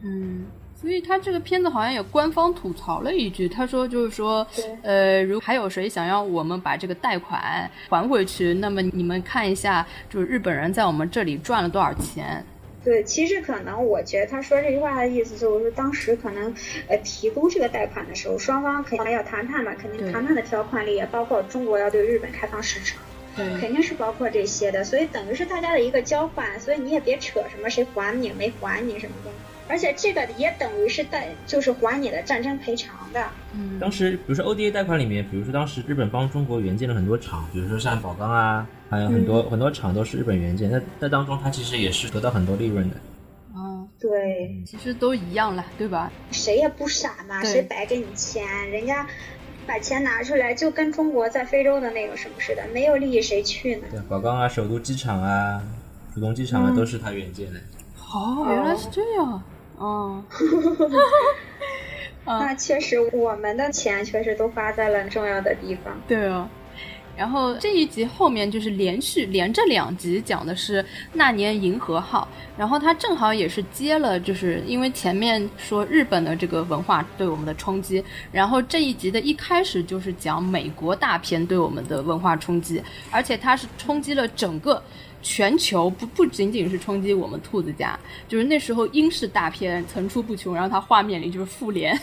嗯。所以他这个片子好像也官方吐槽了一句，他说就是说，呃，如还有谁想要我们把这个贷款还回去，那么你们看一下，就是日本人在我们这里赚了多少钱。对，其实可能我觉得他说这句话的意思就是说，当时可能呃提供这个贷款的时候，双方肯定要谈判嘛，肯定谈判的条款里也包括中国要对日本开放市场，肯定是包括这些的，所以等于是大家的一个交换，所以你也别扯什么谁还你没还你什么的。而且这个也等于是贷，就是还你的战争赔偿的。嗯，当时比如说 ODA 贷款里面，比如说当时日本帮中国援建了很多厂，比如说像宝钢啊，还有很多很多厂都是日本援建。那在当中，它其实也是得到很多利润的。嗯，对，其实都一样了，对吧？谁也不傻嘛，谁白给你钱？人家把钱拿出来，就跟中国在非洲的那个什么似的，没有利益谁去呢？对，宝钢啊，首都机场啊，浦东机场啊，都是他援建的。哦，原来是这样。哦，那确实，我们的钱确实都花在了重要的地方。对哦。然后这一集后面就是连续连着两集讲的是那年银河号，然后它正好也是接了，就是因为前面说日本的这个文化对我们的冲击，然后这一集的一开始就是讲美国大片对我们的文化冲击，而且它是冲击了整个。全球不不仅仅是冲击我们兔子家，就是那时候英式大片层出不穷，然后它画面里就是复联，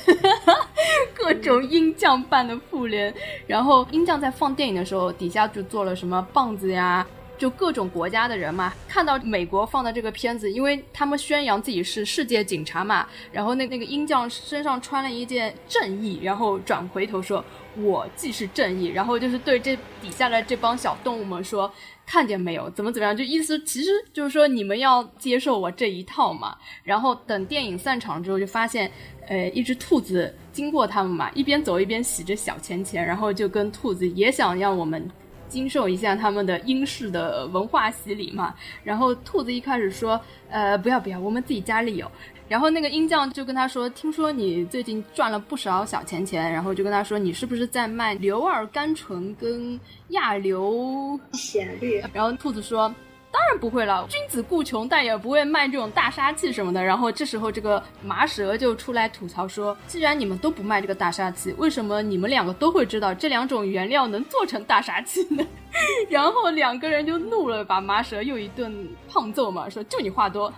各种鹰将扮的复联，然后鹰将在放电影的时候，底下就做了什么棒子呀。就各种国家的人嘛，看到美国放的这个片子，因为他们宣扬自己是世界警察嘛，然后那那个鹰将身上穿了一件正义，然后转回头说：“我既是正义。”然后就是对这底下的这帮小动物们说：“看见没有？怎么怎么样？”就意思其实就是说你们要接受我这一套嘛。然后等电影散场之后，就发现，呃，一只兔子经过他们嘛，一边走一边洗着小钱钱，然后就跟兔子也想让我们。经受一下他们的英式的文化洗礼嘛，然后兔子一开始说，呃，不要不要，我们自己家里有。然后那个鹰将就跟他说，听说你最近赚了不少小钱钱，然后就跟他说，你是不是在卖硫二甘醇跟亚硫酰氯？然后兔子说。当然不会了，君子固穷，但也不会卖这种大杀器什么的。然后这时候，这个麻蛇就出来吐槽说：“既然你们都不卖这个大杀器，为什么你们两个都会知道这两种原料能做成大杀器呢？” 然后两个人就怒了，把麻蛇又一顿胖揍嘛，说：“就你话多。”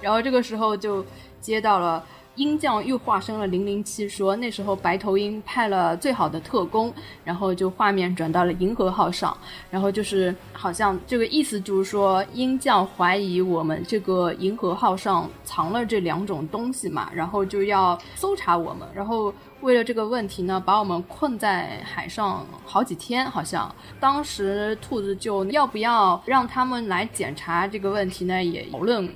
然后这个时候就接到了。鹰将又化身了零零七，说那时候白头鹰派了最好的特工，然后就画面转到了银河号上，然后就是好像这个意思就是说鹰将怀疑我们这个银河号上藏了这两种东西嘛，然后就要搜查我们，然后为了这个问题呢，把我们困在海上好几天，好像当时兔子就要不要让他们来检查这个问题呢，也讨论。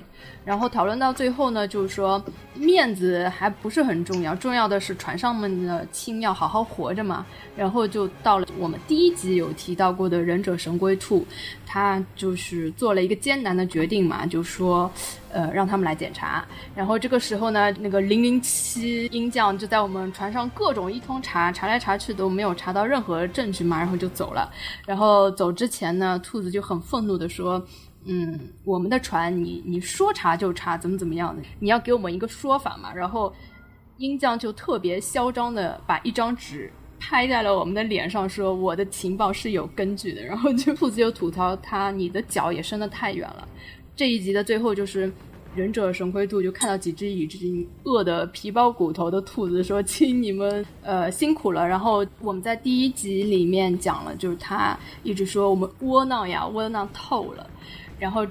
然后讨论到最后呢，就是说面子还不是很重要，重要的是船上面的亲要好好活着嘛。然后就到了我们第一集有提到过的忍者神龟兔，他就是做了一个艰难的决定嘛，就说，呃，让他们来检查。然后这个时候呢，那个零零七鹰将就在我们船上各种一通查，查来查去都没有查到任何证据嘛，然后就走了。然后走之前呢，兔子就很愤怒的说。嗯，我们的船，你你说查就查，怎么怎么样的？你要给我们一个说法嘛。然后，鹰将就特别嚣张的把一张纸拍在了我们的脸上，说我的情报是有根据的。然后就兔子就吐槽他，你的脚也伸得太远了。这一集的最后就是忍者神龟兔就看到几只已经饿得皮包骨头的兔子，说亲你们呃辛苦了。然后我们在第一集里面讲了，就是他一直说我们窝囊呀，窝囊透了。然后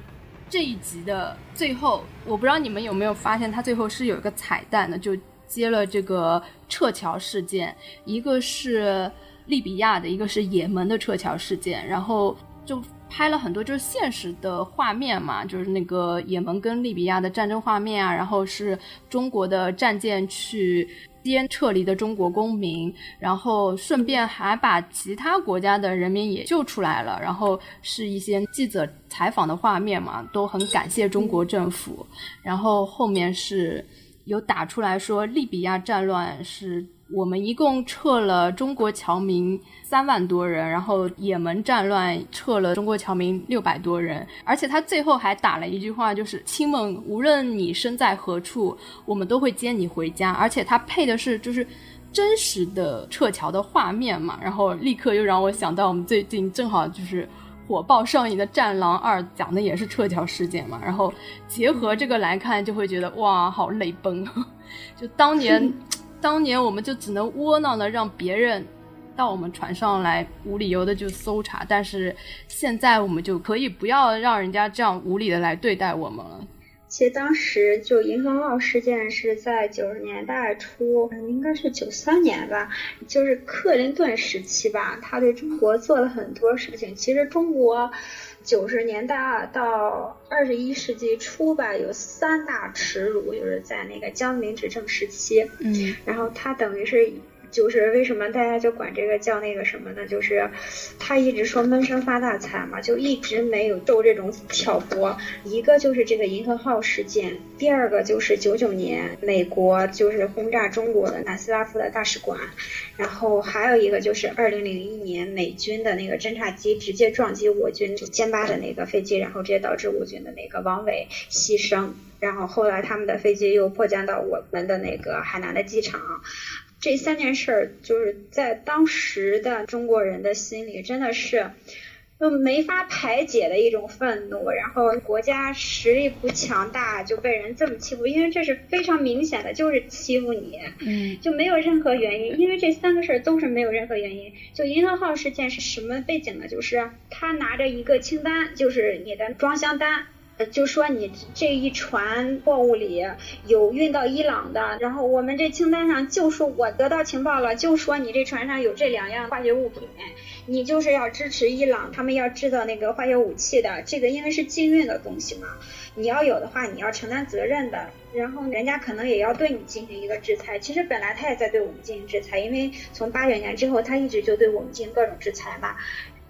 这一集的最后，我不知道你们有没有发现，它最后是有一个彩蛋的，就接了这个撤侨事件，一个是利比亚的，一个是也门的撤侨事件，然后就拍了很多就是现实的画面嘛，就是那个也门跟利比亚的战争画面啊，然后是中国的战舰去。边撤离的中国公民，然后顺便还把其他国家的人民也救出来了，然后是一些记者采访的画面嘛，都很感谢中国政府。然后后面是有打出来说，利比亚战乱是。我们一共撤了中国侨民三万多人，然后也门战乱撤了中国侨民六百多人，而且他最后还打了一句话，就是“亲们，无论你身在何处，我们都会接你回家。”而且他配的是就是真实的撤侨的画面嘛，然后立刻又让我想到我们最近正好就是火爆上映的《战狼二》，讲的也是撤侨事件嘛，然后结合这个来看，就会觉得哇，好泪崩，就当年。当年我们就只能窝囊的让别人到我们船上来无理由的就搜查，但是现在我们就可以不要让人家这样无理的来对待我们了。其实当时就银河号事件是在九十年代初，应该是九三年吧，就是克林顿时期吧，他对中国做了很多事情。其实中国。九十年代到二十一世纪初吧，有三大耻辱，就是在那个江泽民执政时期。嗯，然后他等于是就是为什么大家就管这个叫那个什么呢？就是他一直说闷声发大财嘛，就一直没有受这种挑拨。一个就是这个银河号事件，第二个就是九九年美国就是轰炸中国的南斯拉夫的大使馆，然后还有一个就是二零零一年美军的那个侦察机直接撞击我军歼八的那个飞机，然后直接导致我军的那个王伟牺牲。然后后来他们的飞机又迫降到我们的那个海南的机场。这三件事儿，就是在当时的中国人的心里，真的是就没法排解的一种愤怒。然后国家实力不强大，就被人这么欺负，因为这是非常明显的，就是欺负你。嗯，就没有任何原因，因为这三个事儿都是没有任何原因。就银河号事件是什么背景呢？就是他拿着一个清单，就是你的装箱单。就说你这一船货物里有运到伊朗的，然后我们这清单上就说我得到情报了，就说你这船上有这两样化学物品，你就是要支持伊朗，他们要制造那个化学武器的，这个因为是禁运的东西嘛，你要有的话你要承担责任的，然后人家可能也要对你进行一个制裁。其实本来他也在对我们进行制裁，因为从八九年之后他一直就对我们进行各种制裁嘛。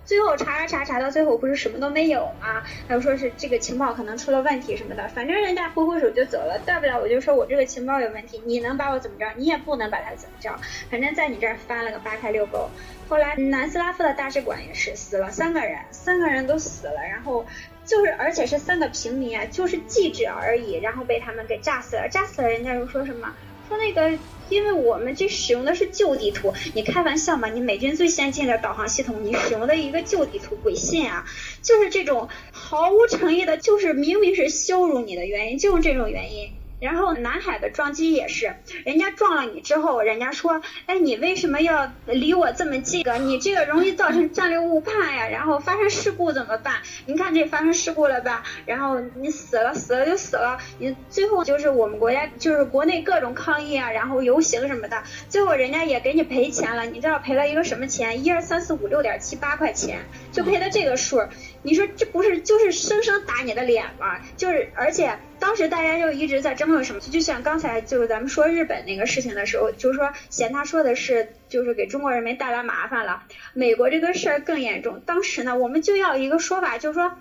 最后查查查查到最后不是什么都没有吗？还有说是这个情报可能出了问题什么的，反正人家挥挥手就走了，大不了我就说我这个情报有问题，你能把我怎么着？你也不能把他怎么着，反正在你这儿翻了个八开六勾。后来南斯拉夫的大使馆也是死了三个人，三个人都死了，然后就是而且是三个平民啊，就是记者而已，然后被他们给炸死了，炸死了人家又说什么？说那个，因为我们这使用的是旧地图，你开玩笑嘛？你美军最先进的导航系统，你使用的一个旧地图，鬼信啊！就是这种毫无诚意的，就是明明是羞辱你的原因，就是这种原因。然后南海的撞击也是，人家撞了你之后，人家说，哎，你为什么要离我这么近？你这个容易造成战略误判呀。然后发生事故怎么办？你看这发生事故了吧？然后你死了，死了就死了。你最后就是我们国家就是国内各种抗议啊，然后游行什么的，最后人家也给你赔钱了。你知道赔了一个什么钱？一二三四五六点七八块钱，就赔了这个数。你说这不是就是生生打你的脸吗？就是而且。当时大家就一直在争论什么，就像刚才就是咱们说日本那个事情的时候，就是说嫌他说的是就是给中国人民带来麻烦了。美国这个事儿更严重，当时呢我们就要一个说法，就是说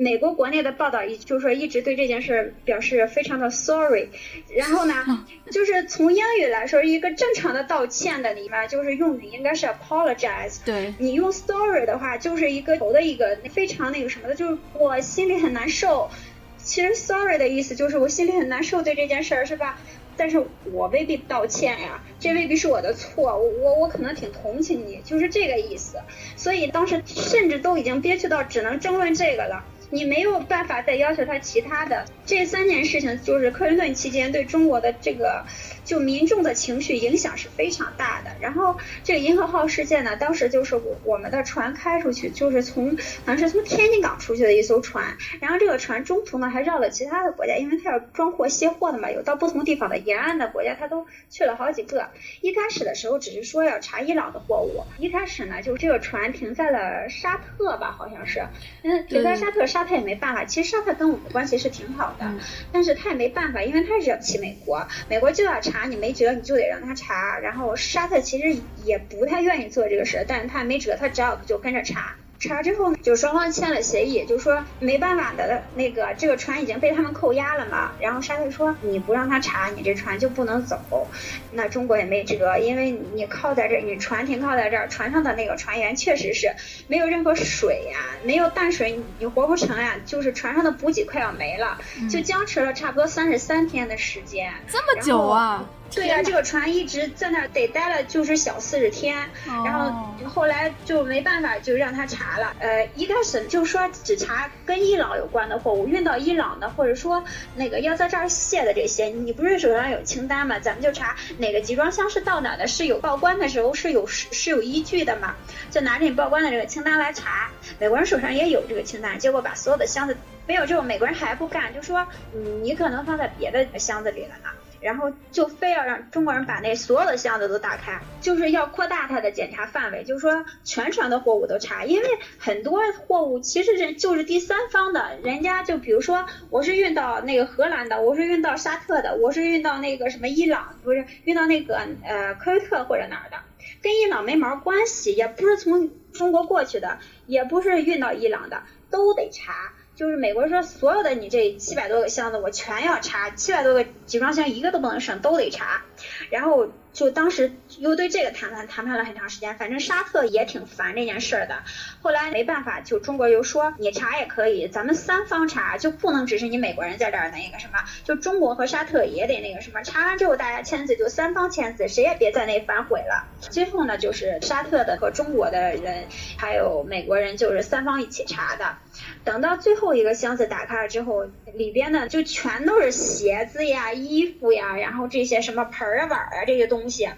美国国内的报道一就是说一直对这件事表示非常的 sorry，然后呢就是从英语来说一个正常的道歉的里面就是用语应该是 apologize，对你用 sorry 的话就是一个头的一个非常那个什么的，就是我心里很难受。其实 sorry 的意思就是我心里很难受，对这件事儿是吧？但是我未必道歉呀，这未必是我的错，我我我可能挺同情你，就是这个意思。所以当时甚至都已经憋屈到只能争论这个了。你没有办法再要求他其他的。这三件事情，就是克林顿期间对中国的这个就民众的情绪影响是非常大的。然后这个银河号事件呢，当时就是我我们的船开出去，就是从好像是从天津港出去的一艘船，然后这个船中途呢还绕了其他的国家，因为它要装货卸货的嘛，有到不同地方的沿岸的国家，它都去了好几个。一开始的时候只是说要查伊朗的货物，一开始呢就这个船停在了沙特吧，好像是，嗯，停在沙特沙。特也没办法，其实沙特跟我们的关系是挺好的，但是他也没办法，因为他是要骑美国，美国就要查你没辙，你就得让他查。然后沙特其实也不太愿意做这个事，但是他没辙，他只要就跟着查。查之后呢，就双方签了协议，就说没办法的，那个这个船已经被他们扣押了嘛。然后沙特说你不让他查，你这船就不能走。那中国也没辙，因为你靠在这儿，你船停靠在这儿，船上的那个船员确实是没有任何水呀，没有淡水，你活不成呀。就是船上的补给快要没了，就僵持了差不多三十三天的时间。这么久啊！对呀，这个船一直在那儿得待了，就是小四十天，然后后来就没办法，就让他查了。呃，一开始就说只查跟伊朗有关的货物，运到伊朗的，或者说那个要在这儿卸的这些，你不是手上有清单吗？咱们就查哪个集装箱是到哪的，是有报关的时候是有是有依据的嘛？就拿着你报关的这个清单来查。美国人手上也有这个清单，结果把所有的箱子没有这种，美国人还不干，就说嗯，你可能放在别的箱子里了呢。然后就非要让中国人把那所有的箱子都打开，就是要扩大它的检查范围，就是说全船的货物都查，因为很多货物其实是就是第三方的，人家就比如说我是运到那个荷兰的，我是运到沙特的，我是运到那个什么伊朗，不是运到那个呃科威特或者哪儿的，跟伊朗没毛关系，也不是从中国过去的，也不是运到伊朗的，都得查。就是美国说，所有的你这七百多个箱子，我全要查，七百多个集装箱一个都不能省，都得查。然后就当时又对这个谈判谈判了很长时间，反正沙特也挺烦这件事儿的。后来没办法，就中国又说你查也可以，咱们三方查，就不能只是你美国人在这儿那个什么，就中国和沙特也得那个什么。查完之后大家签字，就三方签字，谁也别在那反悔了。最后呢，就是沙特的和中国的人还有美国人，就是三方一起查的。等到最后一个箱子打开了之后，里边呢就全都是鞋子呀、衣服呀，然后这些什么盆儿碗儿啊这些东西，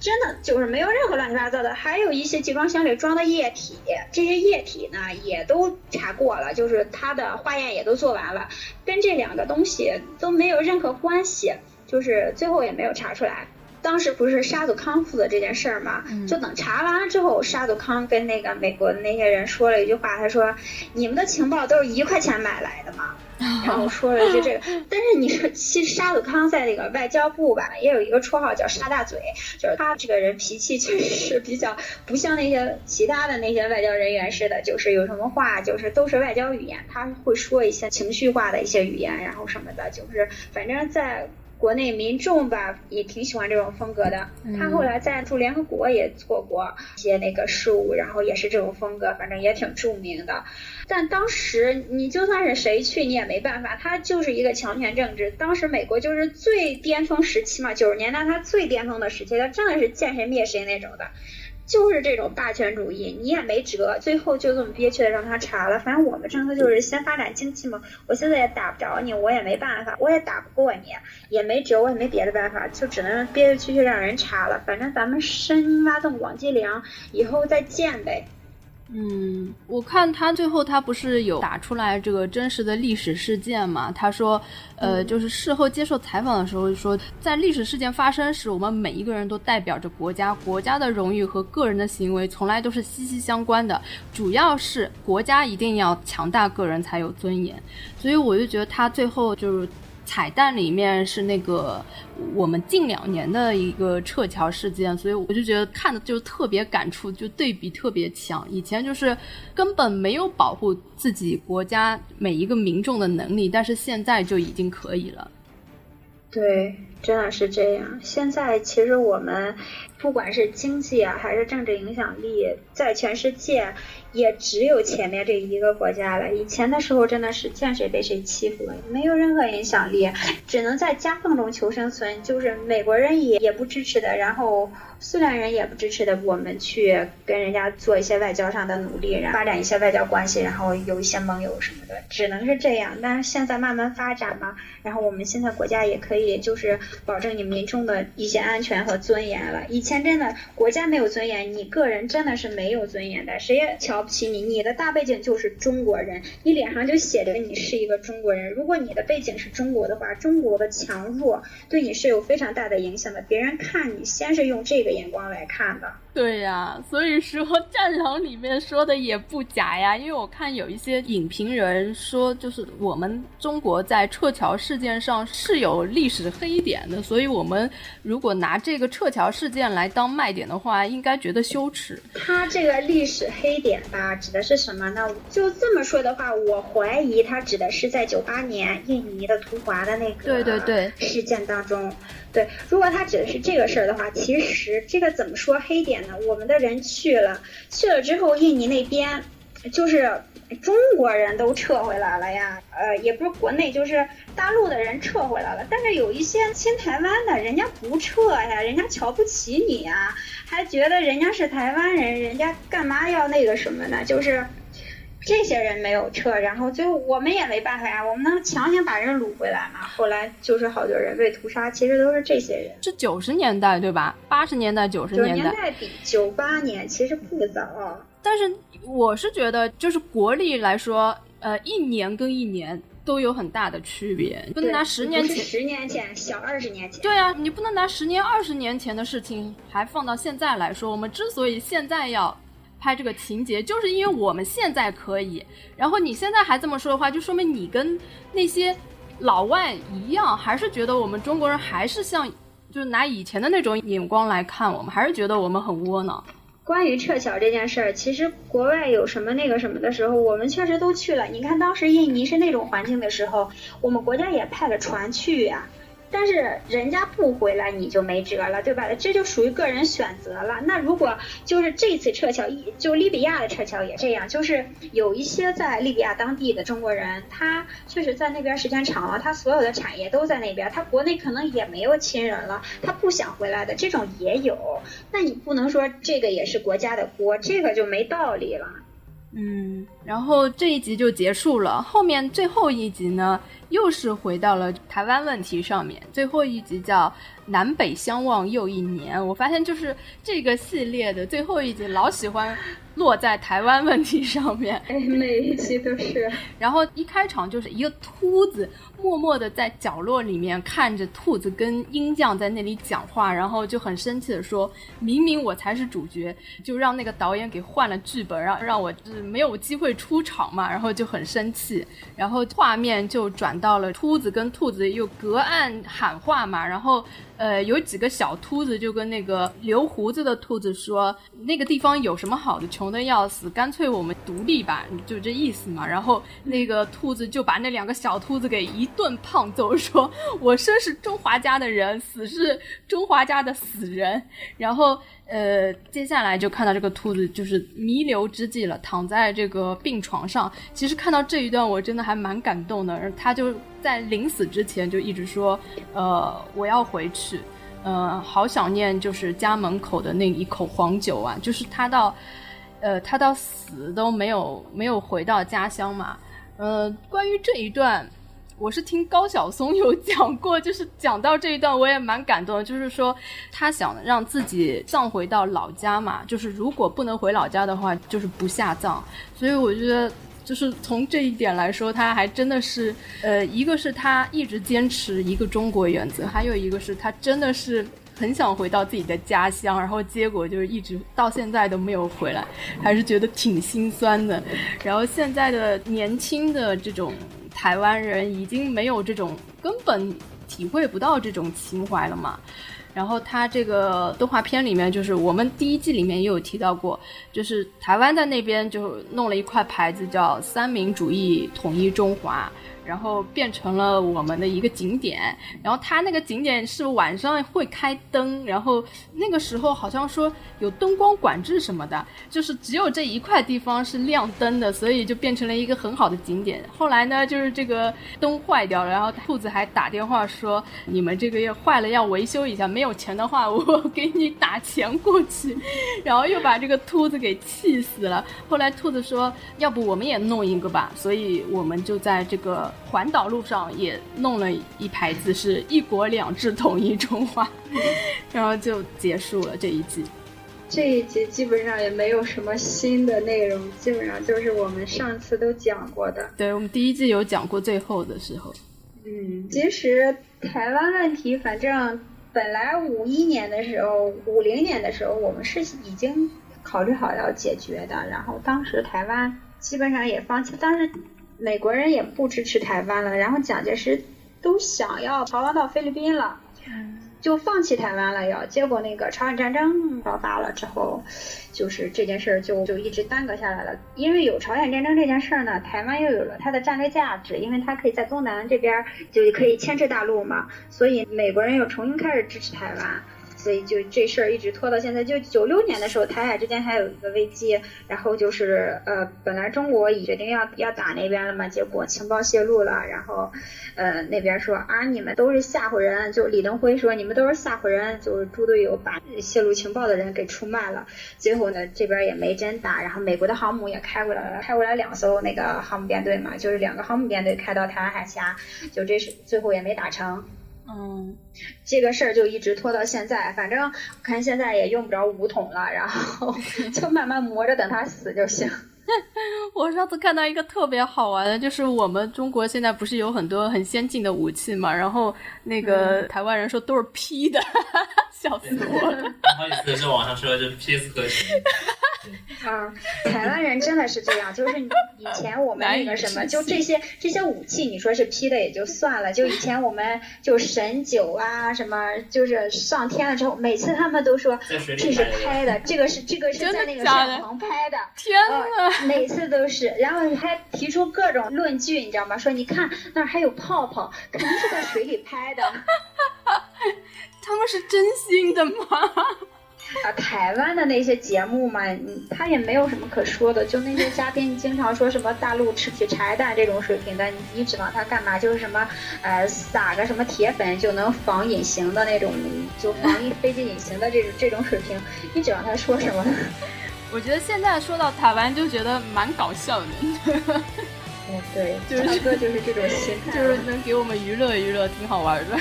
真的就是没有任何乱七八糟的。还有一些集装箱里装的液体，这些液体呢也都查过了，就是它的化验也都做完了，跟这两个东西都没有任何关系，就是最后也没有查出来。当时不是沙祖康负责这件事儿嘛？就等查完了之后，沙祖康跟那个美国的那些人说了一句话，他说：“你们的情报都是一块钱买来的嘛。”然后说了一句这个。但是你说，其实沙祖康在那个外交部吧，也有一个绰号叫沙大嘴，就是他这个人脾气确实是比较不像那些其他的那些外交人员似的，就是有什么话就是都是外交语言，他会说一些情绪化的一些语言，然后什么的，就是反正在。国内民众吧也挺喜欢这种风格的，他后来在驻联合国也做过一些那个事务，然后也是这种风格，反正也挺著名的。但当时你就算是谁去，你也没办法，他就是一个强权政治。当时美国就是最巅峰时期嘛，九十年代他最巅峰的时期，他真的是见谁灭谁那种的。就是这种霸权主义，你也没辙，最后就这么憋屈的让他查了。反正我们政策就是先发展经济嘛，我现在也打不着你，我也没办法，我也打不过你，也没辙，我也没别的办法，就只能憋屈屈让人查了。反正咱们深挖洞，广积粮，以后再见呗。嗯，我看他最后他不是有打出来这个真实的历史事件嘛？他说，呃，就是事后接受采访的时候说，在历史事件发生时，我们每一个人都代表着国家，国家的荣誉和个人的行为从来都是息息相关的。主要是国家一定要强大，个人才有尊严。所以我就觉得他最后就是。彩蛋里面是那个我们近两年的一个撤侨事件，所以我就觉得看的就特别感触，就对比特别强。以前就是根本没有保护自己国家每一个民众的能力，但是现在就已经可以了。对，真的是这样。现在其实我们不管是经济啊，还是政治影响力，在全世界。也只有前面这一个国家了。以前的时候真的是见谁被谁欺负，没有任何影响力，只能在夹缝中求生存。就是美国人也也不支持的，然后苏联人也不支持的，我们去跟人家做一些外交上的努力，然后发展一些外交关系，然后有一些盟友什么的，只能是这样。但是现在慢慢发展嘛，然后我们现在国家也可以就是保证你民众的一些安全和尊严了。以前真的国家没有尊严，你个人真的是没有尊严的，谁也瞧。瞧不起你，你的大背景就是中国人，你脸上就写着你是一个中国人。如果你的背景是中国的话，中国的强弱对你是有非常大的影响的。别人看你，先是用这个眼光来看的。对呀，所以说《战狼》里面说的也不假呀。因为我看有一些影评人说，就是我们中国在撤侨事件上是有历史黑点的，所以我们如果拿这个撤侨事件来当卖点的话，应该觉得羞耻。他这个历史黑点吧，指的是什么呢？就这么说的话，我怀疑他指的是在九八年印尼的图华的那个对对对事件当中。对，对如果他指的是这个事儿的话，其实这个怎么说黑点呢？我们的人去了，去了之后，印尼那边就是中国人都撤回来了呀，呃，也不是国内，就是大陆的人撤回来了。但是有一些亲台湾的，人家不撤呀，人家瞧不起你呀，还觉得人家是台湾人，人家干嘛要那个什么呢？就是。这些人没有撤，然后最后我们也没办法呀，我们能强行把人掳回来吗？后来就是好多人被屠杀，其实都是这些人。是九十年代对吧？八十年代、九十年代。九十年代比九八年其实不早。但是我是觉得，就是国力来说，呃，一年跟一年。都有很大的区别，不能拿十年前，十年前小二十年前。对啊，你不能拿十年、二十年前的事情还放到现在来说。我们之所以现在要拍这个情节，就是因为我们现在可以。然后你现在还这么说的话，就说明你跟那些老外一样，还是觉得我们中国人还是像，就是拿以前的那种眼光来看我们，还是觉得我们很窝囊。关于撤侨这件事儿，其实国外有什么那个什么的时候，我们确实都去了。你看当时印尼是那种环境的时候，我们国家也派了船去呀。但是人家不回来，你就没辙了，对吧？这就属于个人选择了。那如果就是这次撤侨，就利比亚的撤侨也这样，就是有一些在利比亚当地的中国人，他确实在那边时间长了，他所有的产业都在那边，他国内可能也没有亲人了，他不想回来的这种也有。那你不能说这个也是国家的锅，这个就没道理了。嗯，然后这一集就结束了，后面最后一集呢？又是回到了台湾问题上面，最后一集叫。南北相望又一年，我发现就是这个系列的最后一集，老喜欢落在台湾问题上面。哎，每一集都是。然后一开场就是一个秃子默默的在角落里面看着兔子跟鹰将在那里讲话，然后就很生气的说：“明明我才是主角，就让那个导演给换了剧本，让让我就是没有机会出场嘛。”然后就很生气。然后画面就转到了秃子跟兔子又隔岸喊话嘛，然后。呃，有几个小秃子就跟那个留胡子的兔子说：“那个地方有什么好的？穷的要死，干脆我们独立吧，就这意思嘛。”然后那个兔子就把那两个小秃子给一顿胖揍，说：“我生是中华家的人，死是中华家的死人。”然后。呃，接下来就看到这个兔子就是弥留之际了，躺在这个病床上。其实看到这一段，我真的还蛮感动的。他就在临死之前就一直说：“呃，我要回去，呃，好想念就是家门口的那一口黄酒啊。”就是他到，呃，他到死都没有没有回到家乡嘛。呃，关于这一段。我是听高晓松有讲过，就是讲到这一段，我也蛮感动的。就是说，他想让自己葬回到老家嘛，就是如果不能回老家的话，就是不下葬。所以我觉得，就是从这一点来说，他还真的是，呃，一个是他一直坚持一个中国原则，还有一个是他真的是很想回到自己的家乡，然后结果就是一直到现在都没有回来，还是觉得挺心酸的。然后现在的年轻的这种。台湾人已经没有这种根本体会不到这种情怀了嘛？然后他这个动画片里面，就是我们第一季里面也有提到过，就是台湾在那边就弄了一块牌子，叫“三民主义统一中华”。然后变成了我们的一个景点，然后它那个景点是晚上会开灯，然后那个时候好像说有灯光管制什么的，就是只有这一块地方是亮灯的，所以就变成了一个很好的景点。后来呢，就是这个灯坏掉了，然后兔子还打电话说你们这个要坏了要维修一下，没有钱的话我给你打钱过去，然后又把这个兔子给气死了。后来兔子说要不我们也弄一个吧，所以我们就在这个。环岛路上也弄了一排字，是一国两制统一中华，然后就结束了这一季。这一集基本上也没有什么新的内容，基本上就是我们上次都讲过的。对，我们第一季有讲过最后的时候。嗯，其实台湾问题，反正本来五一年的时候、五零年的时候，我们是已经考虑好要解决的，然后当时台湾基本上也放弃，当时。美国人也不支持台湾了，然后蒋介石都想要逃亡到菲律宾了，就放弃台湾了要。结果那个朝鲜战争爆发了之后，就是这件事儿就就一直耽搁下来了。因为有朝鲜战争这件事儿呢，台湾又有了它的战略价值，因为它可以在东南这边就可以牵制大陆嘛，所以美国人又重新开始支持台湾。所以就这事儿一直拖到现在，就九六年的时候，台海之间还有一个危机，然后就是呃，本来中国已决定要要打那边了嘛，结果情报泄露了，然后呃那边说啊你们都是吓唬人，就李登辉说你们都是吓唬人，就是猪队友把泄露情报的人给出卖了，最后呢这边也没真打，然后美国的航母也开过来了，开过来两艘那个航母编队嘛，就是两个航母编队开到台湾海峡，就这是最后也没打成。嗯，这个事儿就一直拖到现在，反正我看现在也用不着五桶了，然后 就慢慢磨着，等他死就行。我上次看到一个特别好玩的，就是我们中国现在不是有很多很先进的武器嘛，然后那个台湾人说都是 P 的，笑死我了。好几次在网上说就是 PS 科技。啊，台湾人真的是这样，就是以前我们那个什么，就这些这些武器，你说是 P 的也就算了，就以前我们就神九啊什么，就是上天了之后，每次他们都说这是拍的，这个是这个是在那个摄棚拍的，天呐，每次都是，然后还提出各种论据，你知道吗？说你看那儿还有泡泡，肯定是在水里拍的。他们是真心的吗？啊，台湾的那些节目嘛，他也没有什么可说的，就那些嘉宾经常说什么大陆吃起茶叶蛋这种水平的，你你指望他干嘛？就是什么呃撒个什么铁粉就能防隐形的那种，就防一飞机隐形的这种这种水平，你指望他说什么？我觉得现在说到台湾就觉得蛮搞笑的。嗯，对，就是哥就是这种心态，就是能给我们娱乐娱乐，挺好玩的。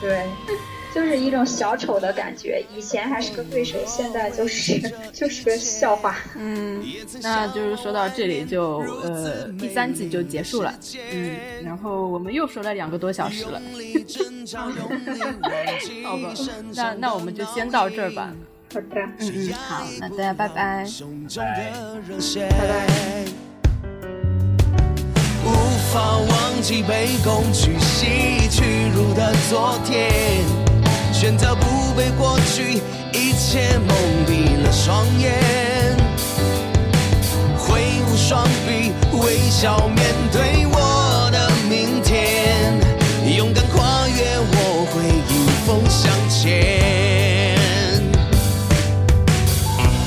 对。就是一种小丑的感觉，以前还是个对手，现在就是 就是个笑话。嗯，那就是说到这里就呃第三季就结束了。嗯，然后我们又说了两个多小时了。好吧，那那我们就先到这儿吧。好的，嗯嗯，好，那大家拜拜。拜拜。无法忘记被攻取、洗去入的昨天。选择不被过去一切蒙蔽了双眼，挥舞双臂，微笑面对我的明天，勇敢跨越我会迎风向前。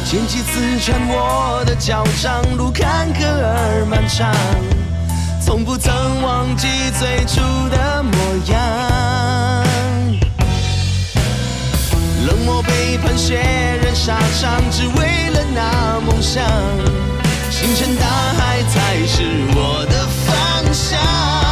剑气刺穿我的脚掌，路坎坷而漫长，从不曾忘记最初的一盘血染沙场，只为了那梦想。星辰大海才是我的方向。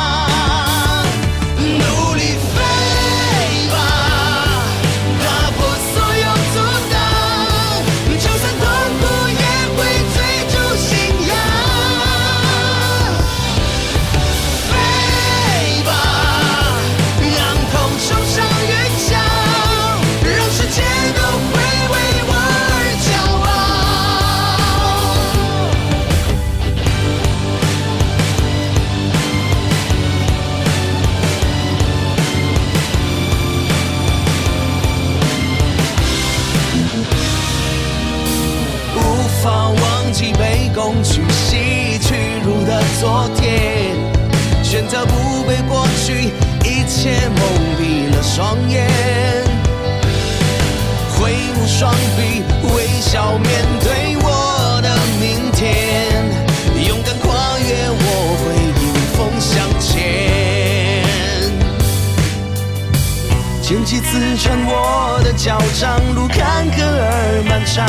昨天，选择不被过去一切蒙蔽了双眼，挥舞双臂，微笑面对我的明天，勇敢跨越，我会迎风向前。剑气刺穿我的脚掌，路坎坷而漫长，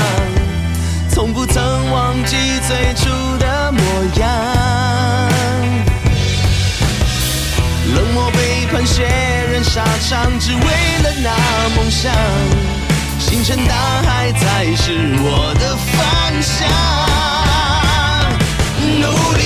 从不曾忘记最初的模样。冷漠背叛血染沙场，只为了那梦想。星辰大海才是我的方向，努力